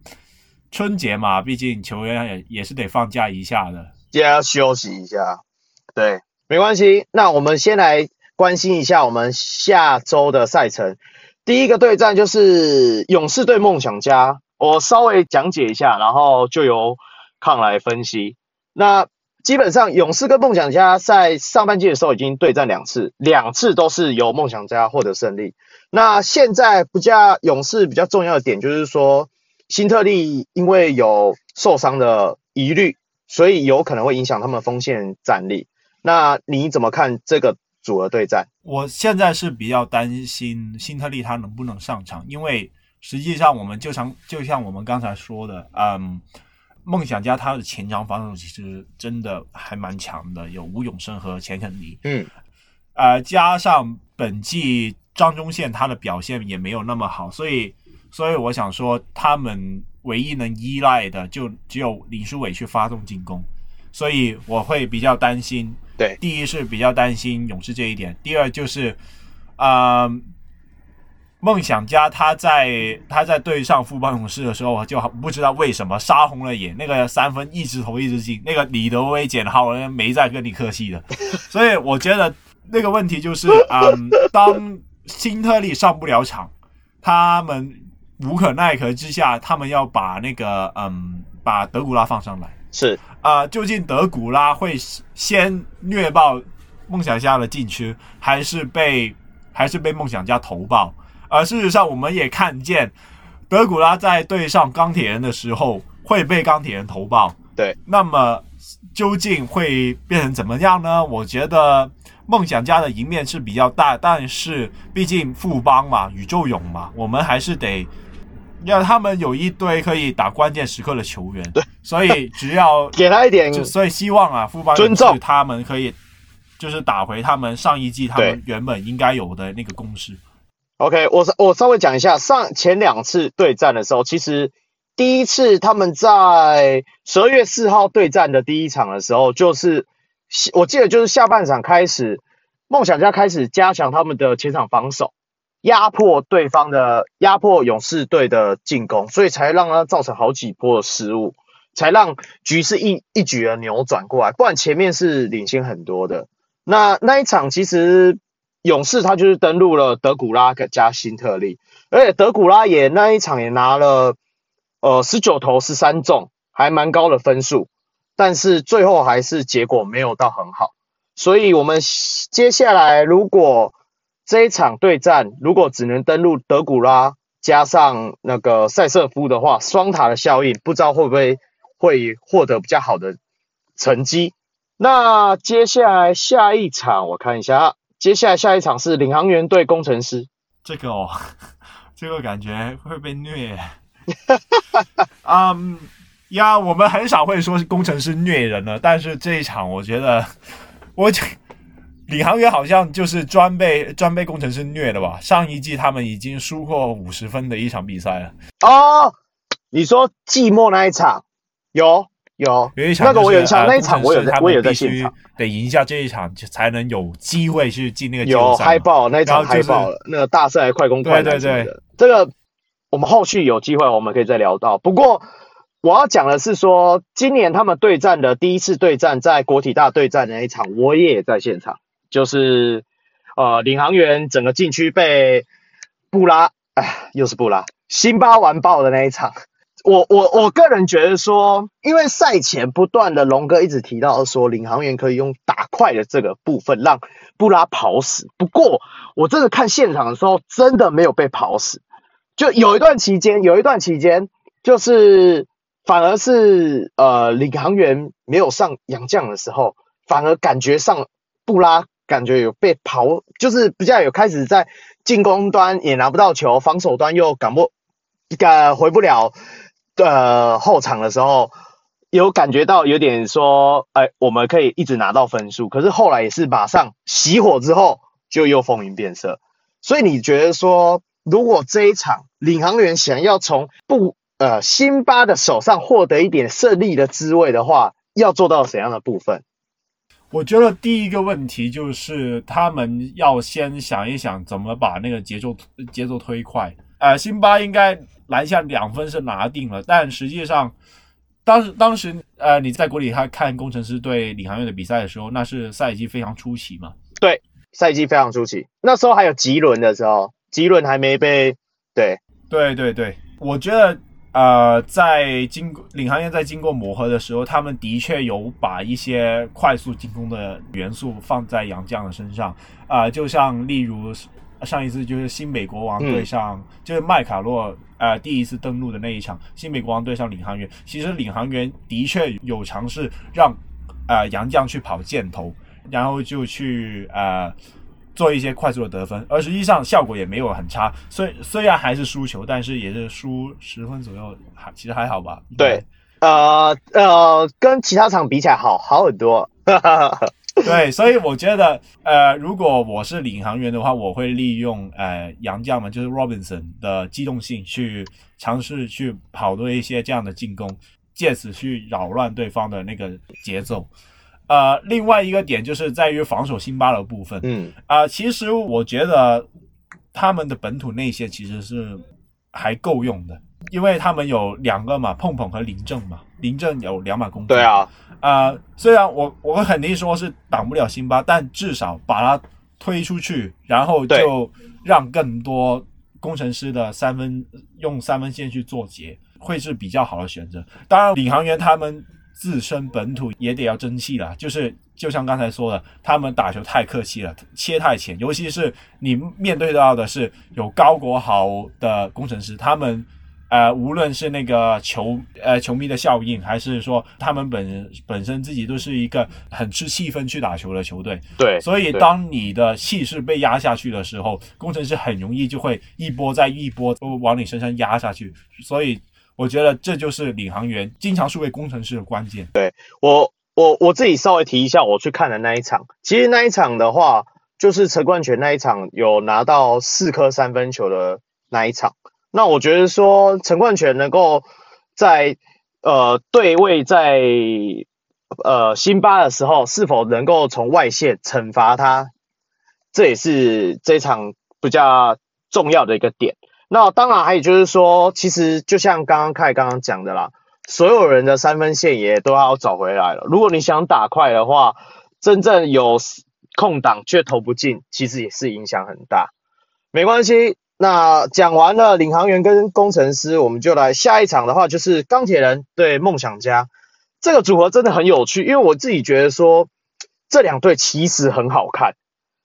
春节嘛，毕竟球员也也是得放假一下的，也要休息一下。对，没关系。那我们先来关心一下我们下周的赛程。第一个对战就是勇士对梦想家。我稍微讲解一下，然后就由康来分析。那基本上勇士跟梦想家在上半季的时候已经对战两次，两次都是由梦想家获得胜利。那现在不加勇士比较重要的点就是说，辛特利因为有受伤的疑虑，所以有可能会影响他们锋线战力。那你怎么看这个组合对战？我现在是比较担心辛特利他能不能上场，因为。实际上，我们就像就像我们刚才说的，嗯，梦想家他的前场防守其实真的还蛮强的，有吴永生和钱肯尼，嗯，呃，加上本季张忠宪他的表现也没有那么好，所以所以我想说，他们唯一能依赖的就只有林书伟去发动进攻，所以我会比较担心。对，第一是比较担心勇士这一点，第二就是，啊、呃，梦想家他在他在对上富邦勇士的时候，就不知道为什么杀红了眼，那个三分一直投一直进，那个李德威捡好人没再跟你客气的，所以我觉得那个问题就是，嗯、呃，当辛特利上不了场，他们无可奈何之下，他们要把那个嗯把德古拉放上来。是啊、呃，究竟德古拉会先虐爆梦想家的禁区，还是被还是被梦想家投爆？而、呃、事实上，我们也看见德古拉在对上钢铁人的时候会被钢铁人投爆。对，那么究竟会变成怎么样呢？我觉得梦想家的赢面是比较大，但是毕竟富邦嘛，宇宙勇嘛，我们还是得。要他们有一堆可以打关键时刻的球员，对，所以只要 给他一点，所以希望啊，富邦尊重他们可以，就是打回他们上一季他们原本应该有的那个攻势。OK，我我稍微讲一下，上前两次对战的时候，其实第一次他们在十二月四号对战的第一场的时候，就是我记得就是下半场开始，梦想家开始加强他们的前场防守。压迫对方的，压迫勇士队的进攻，所以才让他造成好几波的失误，才让局势一一举的扭转过来。不然前面是领先很多的。那那一场其实勇士他就是登陆了德古拉加辛特利，而且德古拉也那一场也拿了呃十九投十三中，还蛮高的分数，但是最后还是结果没有到很好。所以我们接下来如果这一场对战，如果只能登录德古拉加上那个塞瑟夫的话，双塔的效应不知道会不会会获得比较好的成绩。那接下来下一场我看一下，接下来下一场是领航员对工程师。这个哦，这个感觉会被虐。嗯呀，我们很少会说是工程师虐人了，但是这一场我觉得我。领航员好像就是专被专被工程师虐的吧？上一季他们已经输过五十分的一场比赛了。哦，你说寂寞那一场有有有一场、就是，那个我有印象，那一场我有在我有在现场。得赢下这一场，才能有机会去进那个有嗨爆那一场嗨爆了，就是、那个大赛快攻快对对对，这个我们后续有机会我们可以再聊到。不过我要讲的是说，今年他们对战的第一次对战，在国体大对战的那一场，我也在现场。就是，呃，领航员整个禁区被布拉，哎，又是布拉，辛巴完爆的那一场。我我我个人觉得说，因为赛前不断的龙哥一直提到说，领航员可以用打快的这个部分让布拉跑死。不过，我真的看现场的时候，真的没有被跑死。就有一段期间，有一段期间，就是反而是呃，领航员没有上杨将的时候，反而感觉上布拉。感觉有被跑，就是比较有开始在进攻端也拿不到球，防守端又赶不，呃，回不了，呃，后场的时候，有感觉到有点说，哎，我们可以一直拿到分数，可是后来也是马上熄火之后，就又风云变色。所以你觉得说，如果这一场领航员想要从不呃辛巴的手上获得一点胜利的滋味的话，要做到怎样的部分？我觉得第一个问题就是他们要先想一想怎么把那个节奏节奏推快。呃，辛巴应该篮下两分是拿定了，但实际上当时当时呃你在国里他看工程师对领航员的比赛的时候，那是赛季非常初期嘛？对，赛季非常初期，那时候还有吉伦的时候，吉伦还没被对对对对，我觉得。呃，在经过领航员在经过磨合的时候，他们的确有把一些快速进攻的元素放在杨绛的身上。啊、呃，就像例如上一次就是新美国王对上，嗯、就是麦卡洛呃第一次登陆的那一场，新美国王对上领航员。其实领航员的确有尝试让呃杨绛去跑箭头，然后就去呃。做一些快速的得分，而实际上效果也没有很差。虽虽然还是输球，但是也是输十分左右，还其实还好吧。对，呃呃，跟其他场比起来好好很多。对，所以我觉得，呃，如果我是领航员的话，我会利用呃杨将们，就是 Robinson 的机动性去尝试去跑多一些这样的进攻，借此去扰乱对方的那个节奏。呃，另外一个点就是在于防守辛巴的部分。嗯，啊、呃，其实我觉得他们的本土内线其实是还够用的，因为他们有两个嘛，碰碰和林正嘛，林正有两把攻。对啊，啊、呃，虽然我我肯定说是挡不了辛巴，但至少把他推出去，然后就让更多工程师的三分用三分线去做结，会是比较好的选择。当然，领航员他们。自身本土也得要争气了，就是就像刚才说的，他们打球太客气了，切太浅，尤其是你面对到的是有高国豪的工程师，他们呃无论是那个球呃球迷的效应，还是说他们本本身自己都是一个很吃气氛去打球的球队，对，所以当你的气势被压下去的时候，工程师很容易就会一波再一波都往你身上压下去，所以。我觉得这就是领航员经常是为工程师的关键。对，我，我我自己稍微提一下，我去看的那一场，其实那一场的话，就是陈冠全那一场有拿到四颗三分球的那一场。那我觉得说陈冠全能够在呃对位在呃辛巴的时候，是否能够从外线惩罚他，这也是这场比较重要的一个点。那当然还有就是说，其实就像刚刚凯刚刚讲的啦，所有人的三分线也都要找回来了。如果你想打快的话，真正有空档却投不进，其实也是影响很大。没关系，那讲完了领航员跟工程师，我们就来下一场的话，就是钢铁人对梦想家。这个组合真的很有趣，因为我自己觉得说，这两队其实很好看。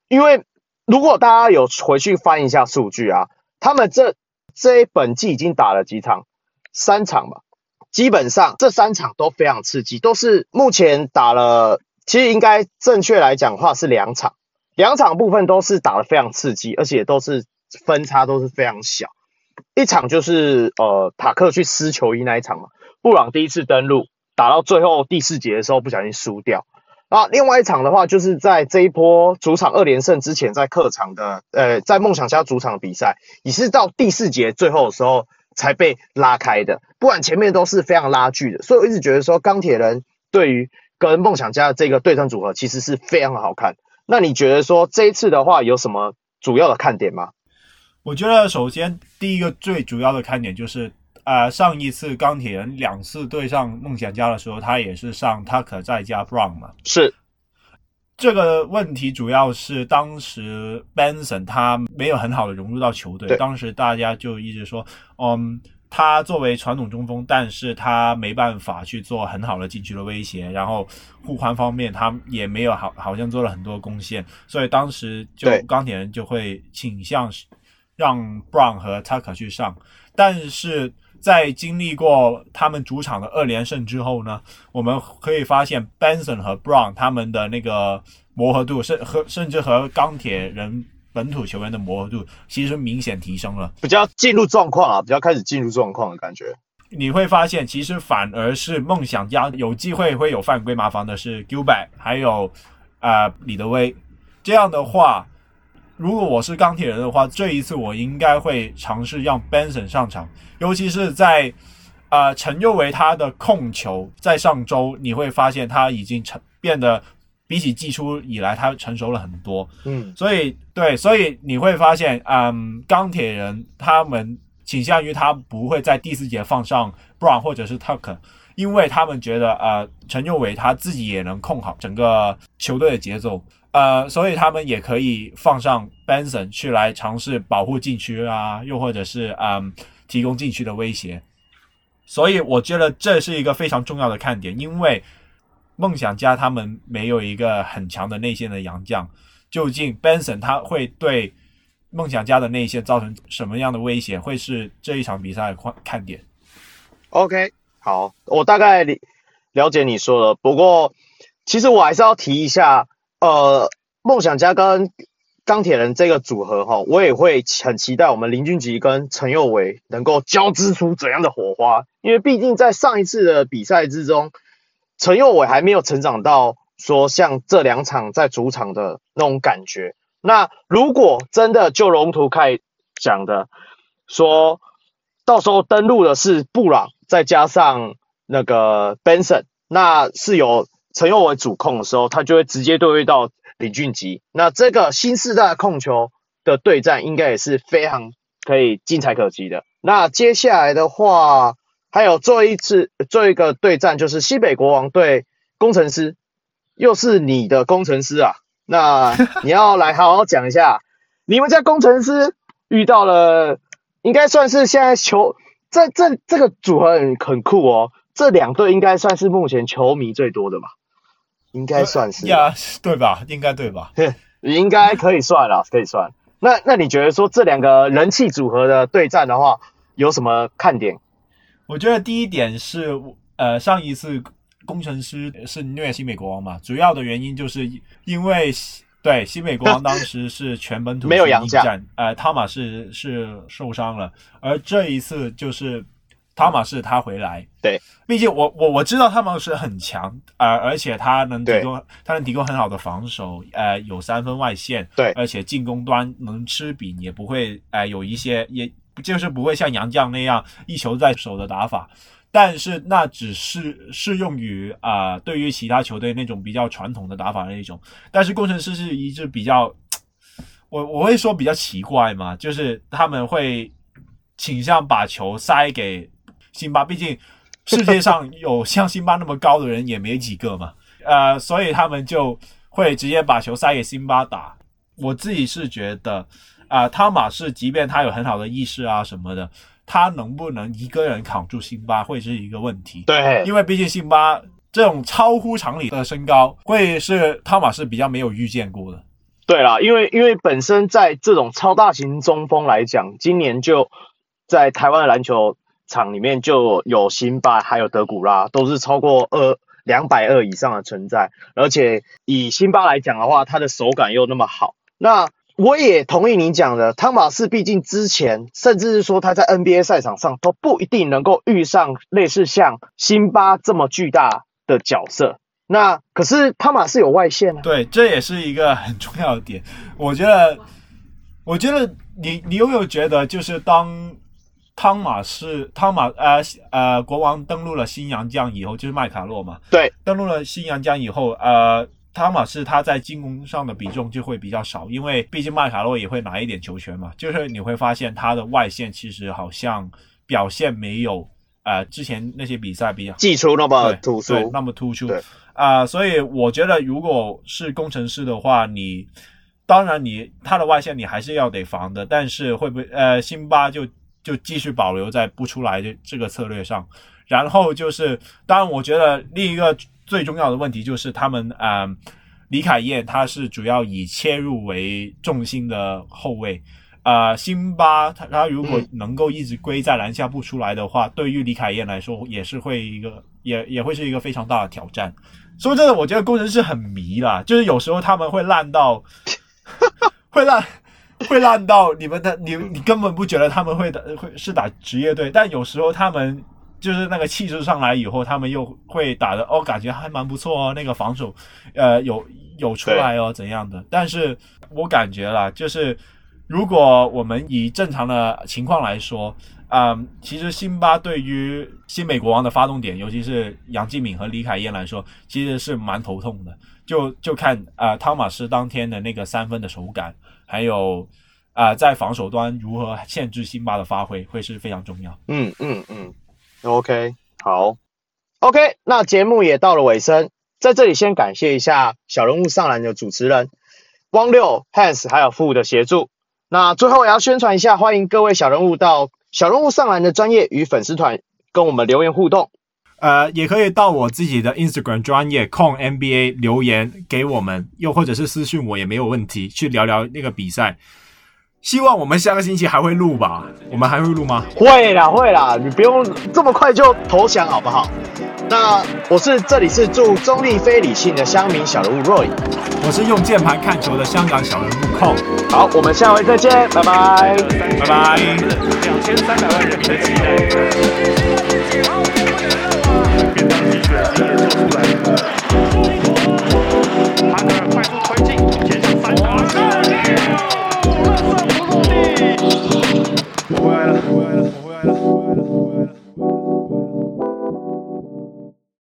因为如果大家有回去翻一下数据啊。他们这这一本季已经打了几场，三场吧，基本上这三场都非常刺激，都是目前打了，其实应该正确来讲的话是两场，两场部分都是打得非常刺激，而且都是分差都是非常小。一场就是呃塔克去撕球衣那一场嘛，布朗第一次登陆，打到最后第四节的时候不小心输掉。啊，另外一场的话，就是在这一波主场二连胜之前，在客场的，呃，在梦想家主场的比赛，也是到第四节最后的时候才被拉开的。不管前面都是非常拉锯的，所以我一直觉得说，钢铁人对于跟梦想家的这个对战组合，其实是非常好看。那你觉得说这一次的话，有什么主要的看点吗？我觉得首先第一个最主要的看点就是。呃，上一次钢铁人两次对上梦想家的时候，他也是上 Tucker 再加 Brown 嘛。是，这个问题主要是当时 Benson 他没有很好的融入到球队，当时大家就一直说，嗯，他作为传统中锋，但是他没办法去做很好的禁区的威胁，然后护框方面他也没有好好像做了很多贡献，所以当时就钢铁人就会倾向让 Brown 和 Tucker 去上，但是。在经历过他们主场的二连胜之后呢，我们可以发现 Benson 和 Brown 他们的那个磨合度，甚和甚至和钢铁人本土球员的磨合度，其实明显提升了，比较进入状况啊，比较开始进入状况的感觉。你会发现，其实反而是梦想家有机会会有犯规麻烦的是 Gilbert，还有啊、呃、李德威，这样的话。如果我是钢铁人的话，这一次我应该会尝试让 Benson 上场，尤其是在啊、呃、陈佑维他的控球，在上周你会发现他已经成变得比起季初以来他成熟了很多。嗯，所以对，所以你会发现，嗯，钢铁人他们倾向于他不会在第四节放上 Brown 或者是 Tucker，因为他们觉得呃陈佑维他自己也能控好整个球队的节奏。呃，所以他们也可以放上 Benson 去来尝试保护禁区啊，又或者是嗯提供禁区的威胁。所以我觉得这是一个非常重要的看点，因为梦想家他们没有一个很强的内线的洋将，究竟 Benson 他会对梦想家的内线造成什么样的威胁，会是这一场比赛的看看点。OK，好，我大概了解你说了，不过其实我还是要提一下。呃，梦想家跟钢铁人这个组合哈，我也会很期待我们林俊杰跟陈佑维能够交织出怎样的火花，因为毕竟在上一次的比赛之中，陈佑维还没有成长到说像这两场在主场的那种感觉。那如果真的就龙图开讲的，说到时候登陆的是布朗，再加上那个 Benson，那是有陈佑伟主控的时候，他就会直接对位到李俊吉。那这个新世代控球的对战，应该也是非常可以精彩可期的。那接下来的话，还有做一次做一个对战，就是西北国王对工程师，又是你的工程师啊。那你要来好好讲一下，你们家工程师遇到了，应该算是现在球这这这个组合很很酷哦。这两队应该算是目前球迷最多的吧？应该算是呀，对吧？应该对吧？应该可以算了，可以算。那那你觉得说这两个人气组合的对战的话，有什么看点？我觉得第一点是，呃，上一次。工程师是虐新美国王嘛？主要的原因就是因为对新美国王当时是全本土 没有洋将，呃，汤马士是受伤了，而这一次就是汤马士他回来。对，毕竟我我我知道汤马士很强，呃，而且他能提供他能提供很好的防守，呃，有三分外线，对，而且进攻端能吃饼，也不会呃有一些，也就是不会像杨绛那样一球在手的打法。但是那只是适用于啊、呃，对于其他球队那种比较传统的打法那一种。但是工程师是一支比较，我我会说比较奇怪嘛，就是他们会倾向把球塞给辛巴，毕竟世界上有像辛巴那么高的人也没几个嘛，呃，所以他们就会直接把球塞给辛巴打。我自己是觉得啊、呃，汤马士即便他有很好的意识啊什么的。他能不能一个人扛住辛巴会是一个问题，对，因为毕竟辛巴这种超乎常理的身高，会是汤马士比较没有遇见过的。对啦，因为因为本身在这种超大型中锋来讲，今年就在台湾的篮球场里面就有辛巴，还有德古拉，都是超过二两百二以上的存在，而且以辛巴来讲的话，他的手感又那么好，那。我也同意你讲的，汤马士毕竟之前，甚至是说他在 NBA 赛场上都不一定能够遇上类似像辛巴这么巨大的角色。那可是汤马士有外线啊。对，这也是一个很重要的点。我觉得，我觉得你你有没有觉得，就是当汤马士汤马呃呃国王登陆了新洋江以后，就是麦卡洛嘛？对，登陆了新洋江以后，呃。汤马士他在进攻上的比重就会比较少，因为毕竟麦卡洛也会拿一点球权嘛。就是你会发现他的外线其实好像表现没有呃之前那些比赛比较技术那么突出，那么突出。啊、呃，所以我觉得如果是工程师的话，你当然你他的外线你还是要得防的，但是会不会呃辛巴就就继续保留在不出来的这个策略上。然后就是，当然我觉得另一个。最重要的问题就是他们，呃，李凯燕他是主要以切入为重心的后卫，呃，辛巴他他如果能够一直归在篮下不出来的话，对于李凯燕来说也是会一个也也会是一个非常大的挑战。说真的，我觉得工程师很迷啦，就是有时候他们会烂到，会烂 会烂到你们的你你根本不觉得他们会的会是打职业队，但有时候他们。就是那个气势上来以后，他们又会打的哦，感觉还蛮不错哦。那个防守，呃，有有出来哦，怎样的？但是我感觉啦，就是如果我们以正常的情况来说，嗯，其实辛巴对于新美国王的发动点，尤其是杨敬敏和李凯燕来说，其实是蛮头痛的。就就看啊、呃，汤马斯当天的那个三分的手感，还有啊、在防守端如何限制辛巴的发挥，会是非常重要。嗯嗯嗯。OK，好，OK，那节目也到了尾声，在这里先感谢一下小人物上篮的主持人汪六、Hans 还有富的协助。那最后也要宣传一下，欢迎各位小人物到小人物上篮的专业与粉丝团跟我们留言互动。呃，也可以到我自己的 Instagram 专页 Kong NBA 留言给我们，又或者是私信我也没有问题，去聊聊那个比赛。希望我们下个星期还会录吧？我们还会录吗？会啦，会啦，你不用这么快就投降好不好？那我是这里是祝中立非理性的乡民小人物 Roy，我是用键盘看球的香港小人物 Kong。好，我们下回再见，拜拜，拜拜。两千三百万人的期待。变成了一卷也做出来了哈德快速推进接上三二一 go 不如意了了了了